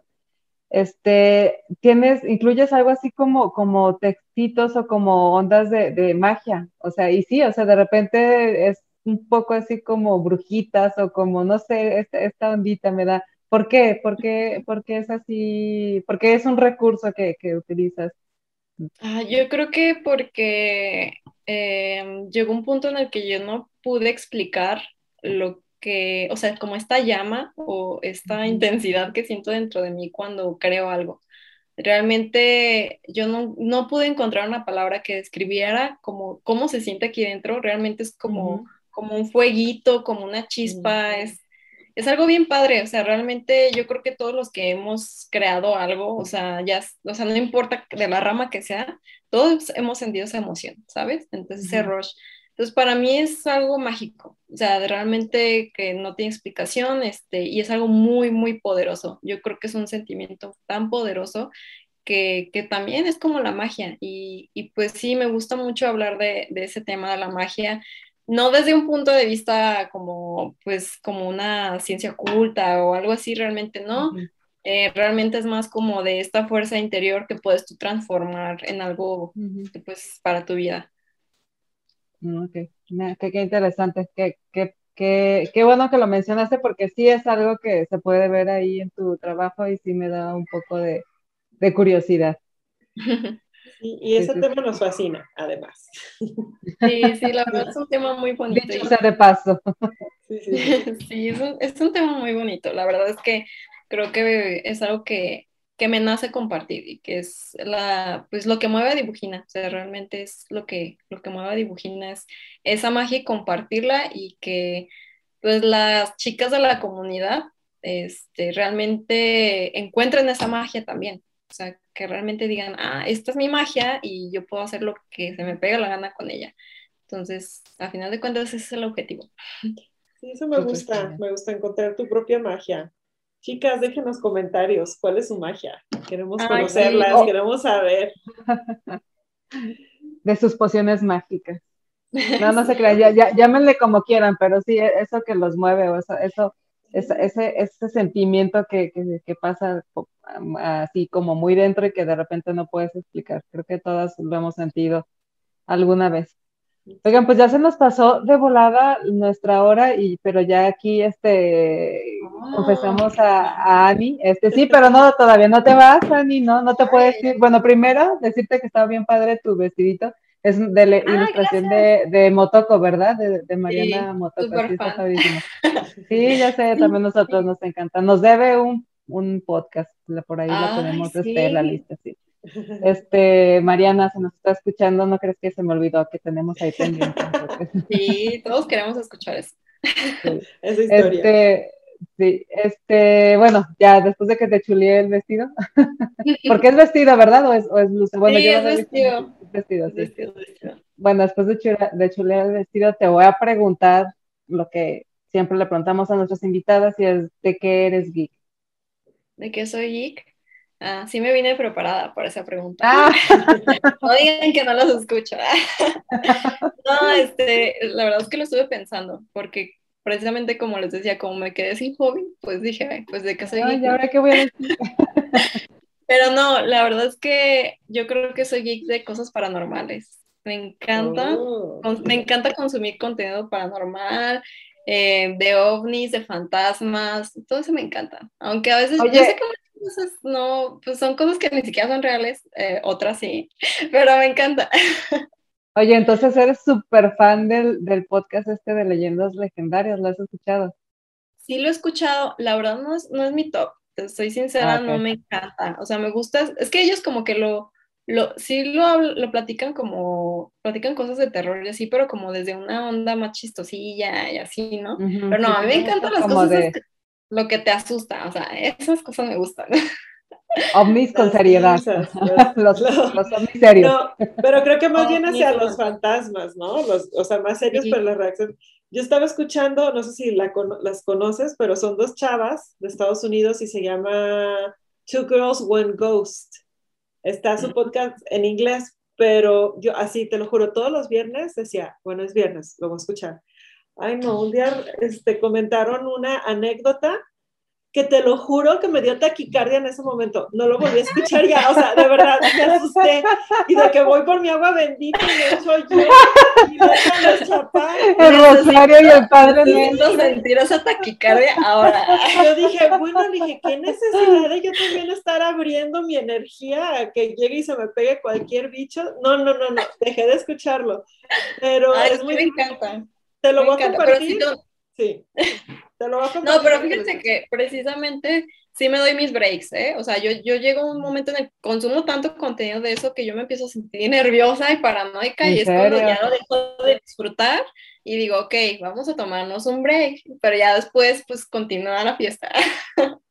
este, tienes, incluyes algo así como, como textitos o como ondas de, de, magia, o sea, y sí, o sea, de repente es un poco así como brujitas o como, no sé, esta, esta ondita me da, ¿Por qué? ¿Por qué, por qué es así? ¿Por qué es un recurso que, que utilizas? Ah, yo creo que porque em, llegó un punto en el que yo no pude explicar lo que, o sea, como esta llama o esta intensidad que siento dentro de mí cuando creo algo. Realmente yo no, no pude encontrar una palabra que describiera como cómo se siente aquí dentro. Realmente es como, como un fueguito, como una chispa, es es algo bien padre, o sea, realmente yo creo que todos los que hemos creado algo, o sea, ya, o sea, no importa de la rama que sea, todos hemos sentido esa emoción, ¿sabes? Entonces, ese rush. Entonces, para mí es algo mágico, o sea, realmente que no tiene explicación, este, y es algo muy, muy poderoso. Yo creo que es un sentimiento tan poderoso que, que, también es como la magia. Y, y, pues sí, me gusta mucho hablar de, de, ese tema de la magia, no desde un punto de vista como, pues, como una ciencia oculta o algo así, realmente no. Eh, realmente es más como de esta fuerza interior que puedes tú transformar en algo, pues, para tu vida. Mm, ok, qué, qué interesante, qué, qué, qué, qué, bueno que lo mencionaste porque sí es algo que se puede ver ahí en tu trabajo y sí me da un poco de, de curiosidad. Y, ese tema nos fascina, además. Sí, sí, la verdad es un tema muy bonito. Dicho sea de paso. Sí, sí. es, un, es, un, tema muy bonito. La verdad es que creo que es algo que, que, me nace compartir y que es la, pues lo que mueve a Dibujina. O sea, realmente es lo que, lo que mueve a Dibujina, es esa magia y compartirla y que pues las chicas de la comunidad este, realmente encuentren esa magia también. O sea, que realmente digan, ah, esta es mi magia y yo puedo hacer lo que se me pega la gana con ella. Entonces, a final de cuentas, ese es el objetivo. Sí, eso me gusta, me gusta encontrar tu propia magia. Chicas, déjenos comentarios, ¿cuál es su magia? Queremos conocerlas, oh. queremos saber. De sus pociones mágicas. No, no se crean, ya, llámenle como quieran, pero sí, eso que los mueve o eso, eso ese, ese sentimiento que, que, pasa así como muy dentro y que de repente no puedes explicar. Creo que todas lo hemos sentido alguna vez. Oigan, pues ya se nos pasó de volada nuestra hora, y, pero ya aquí este confesamos a, a, Ani, este sí, pero no, todavía no te vas, Ani, no, no te puedo decir, bueno, primero decirte que estaba bien padre tu vestidito, es de la ilustración de, de, Motoko, ¿verdad? De, de Mariana sí, Motoko, sí, sí, ya sé, también nosotros nos encanta, nos debe un, un podcast, por ahí lo tenemos este, la lista, sí. Este, Mariana, se nos está escuchando, ¿no crees que se me olvidó que tenemos ahí pendiente? Sí, todos queremos escuchar eso. Esa historia. Este, sí, este, bueno, ya después de que te chuleé el vestido, porque es vestido, ¿verdad? ¿O es, o es Bueno, sí, es vestido. vestido, sí. vestido, vestido. Bueno, después de, chula, de chulear el vestido, te voy a preguntar lo que siempre le preguntamos a nuestras invitadas y es, ¿de qué eres geek? ¿De qué soy geek? Ah, sí me vine preparada para esa pregunta. Ah. no digan que no los escucho. no, este, la verdad es que lo estuve pensando, porque precisamente como les decía, como me quedé sin hobby, pues dije, pues de qué soy geek. ahora qué voy a decir? Pero no, la verdad es que yo creo que soy geek de cosas paranormales. Me encanta, oh. me encanta consumir contenido paranormal, eh, de ovnis, de fantasmas, todo eso me encanta. Aunque a veces yo sé que cosas no, pues son cosas que ni siquiera son reales, eh, otras sí, pero me encanta. Oye, entonces eres súper fan del, del, podcast este de leyendas legendarias, ¿lo has escuchado? Sí, lo he escuchado, la verdad no es, no es mi top, soy sincera, ah, no me encanta, o sea, me gusta, es que ellos como que lo, lo sí lo, lo platican como, platican cosas de terror y así, pero como desde una onda más chistosilla y así, ¿no? pero no, a mí me encantan las cosas de lo que te asusta, o sea, esas cosas me gustan. Ovnis con seriedad. Los, los, ovnis serios. No, pero creo que más bien hacia los fantasmas, ¿no? Los, o sea, más serios, pero la reacción. Yo estaba escuchando, no sé si la, las conoces, pero son dos chavas de Estados Unidos y se llama Two Girls, One Ghost. Está su podcast en inglés, pero yo así, te lo juro, todos los viernes decía, bueno, es viernes, lo voy a escuchar Ay, no, un día este, comentaron una anécdota que te lo juro que me dio taquicardia en ese momento. No lo volví a escuchar ya, o sea, de verdad me asusté. Y de que voy por mi agua bendita y me echo yo y los El rosario y el padre Necesito sentir esa taquicardia ahora. Yo dije, bueno, dije, ¿qué necesidad de yo también estar abriendo mi energía a que llegue y se me pegue cualquier bicho? No, no, no, no, dejé de escucharlo. Pero es muy... Me encanta. Te lo voy a compartir. Sí. Te lo voy a compartir. No, pero fíjense que precisamente sí me doy mis breaks, ¿eh? O sea, yo, yo llego a un momento en el que consumo tanto contenido de eso que yo me empiezo a sentir nerviosa y paranoica y es cuando ya lo dejo de disfrutar y digo, ok, vamos a tomarnos un break, pero ya después pues continúa la fiesta.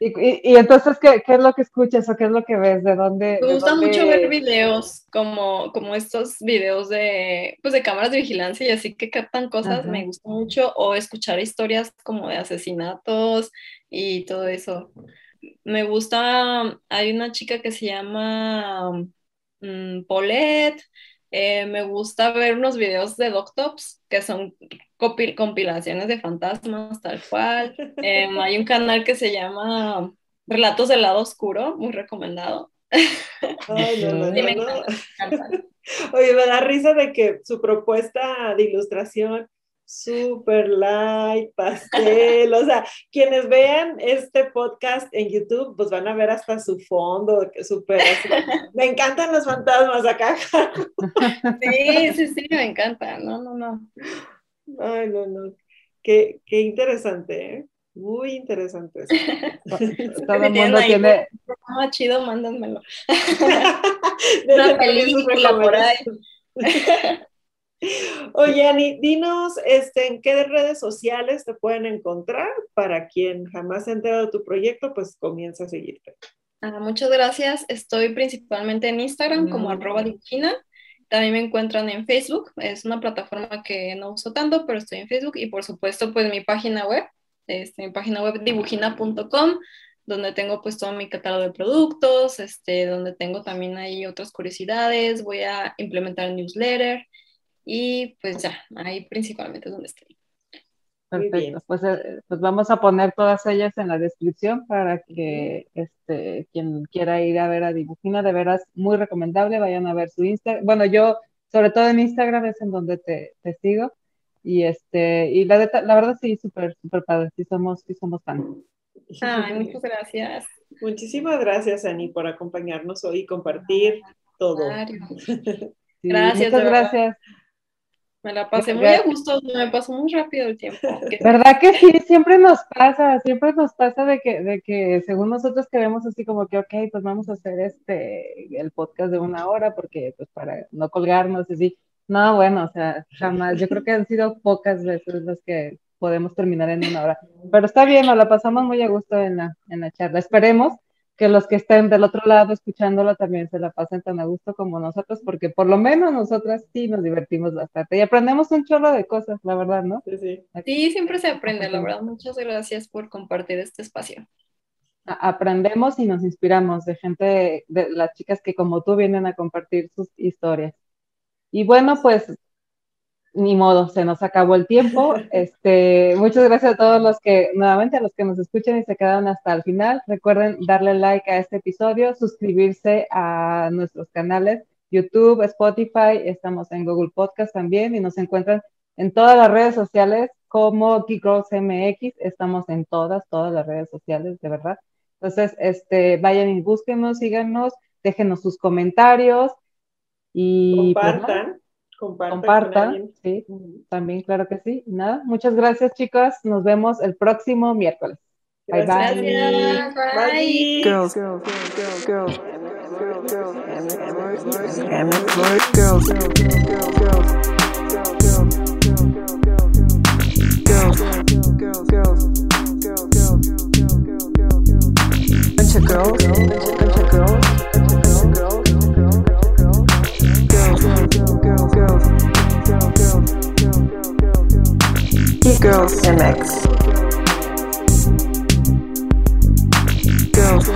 Y, entonces, ¿qué, ¿qué, es lo que escuchas o qué es lo que ves? ¿De dónde? Me gusta mucho ver videos como, como estos videos de, pues, de cámaras de vigilancia y así que captan cosas, me gusta mucho, o escuchar historias como de asesinatos y todo eso. Me gusta, hay una chica que se llama um, Paulette, eh, me gusta ver unos videos de Doctops, que son compilaciones de fantasmas, tal cual. Em, hay un canal que se llama Relatos del lado oscuro, muy recomendado. Ay, no, no, no, Oye, me da risa de que su propuesta de ilustración super light, pastel, o sea, quienes vean este podcast en YouTube, pues van a ver hasta su fondo, súper, me encantan los fantasmas acá. Sí, sí, sí, me encanta, no, no, no. Ay, no, no, qué, qué interesante, ¿eh? Muy interesante. Todo el mundo tiene... Ah, chido, mándamelo. Una película por ahí. Oye, Ani, dinos este, en qué redes sociales te pueden encontrar para quien jamás se ha enterado de tu proyecto, pues comienza a seguirte. Ah, muchas gracias. Estoy principalmente en Instagram como arroba divina. También me encuentran en Facebook. Es una plataforma que no uso tanto, pero estoy en Facebook. Y por supuesto, pues mi página web, este, mi página web dibujina.com, donde tengo pues todo mi catálogo de productos, este, donde tengo también ahí otras curiosidades. Voy a implementar el newsletter. Y pues ya, ahí principalmente es donde estoy. Perfecto, pues, eh, pues vamos a poner todas ellas en la descripción para que este, quien quiera ir a ver a Dibujina, de veras muy recomendable, vayan a ver su Instagram. Bueno, yo sobre todo en Instagram es en donde te, te sigo y este y la, la verdad sí, súper, súper padre, sí somos, sí somos fans. Ay, muchas gracias. Muchísimas gracias, Ani, por acompañarnos hoy y compartir todo. gracias. Muchas gracias. Me la pasé muy a gusto, me pasó muy rápido el tiempo. ¿Verdad que sí? Siempre nos pasa, siempre nos pasa de que, de que según nosotros queremos así como que, ok, pues vamos a hacer este, el podcast de una hora porque, pues para no colgarnos y así. No, bueno, o sea, jamás. Yo creo que han sido pocas veces las que podemos terminar en una hora. Pero está bien, nos la pasamos muy a gusto en la, en la charla. Esperemos que los que estén del otro lado escuchándolo también se la pasen tan a gusto como nosotros, porque por lo menos nosotras sí nos divertimos bastante y aprendemos un chorro de cosas, la verdad, ¿no? Sí, sí. sí siempre se aprende, la verdad. Muchas gracias por compartir este espacio. Aprendemos y nos inspiramos de gente, de las chicas que como tú vienen a compartir sus historias. Y bueno, pues ni modo, se nos acabó el tiempo. Este, muchas gracias a todos los que, nuevamente a los que nos escuchan y se quedaron hasta el final. Recuerden darle like a este episodio, suscribirse a nuestros canales YouTube, Spotify, estamos en Google Podcast también y nos encuentran en todas las redes sociales como Geekgirls MX, estamos en todas, todas las redes sociales, de verdad. Entonces, este, vayan y búsquenos, síganos, déjenos sus comentarios y pues, compartan. Compartan, sí, también claro que sí. Nada, muchas gracias chicas, nos vemos el próximo miércoles. Bye bye. Bye. Girls, girls, girls, Girls MX. Girls, girls, girls, girls, girls, MX. Girls.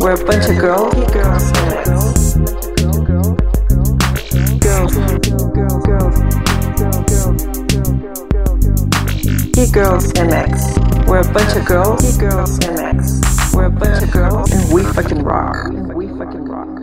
We're a bunch of girls. Girls. Girls, girls, girls, MX. We're a bunch of girls. Girls MX. We're a bunch of girls, and we fucking rock. And we fucking rock.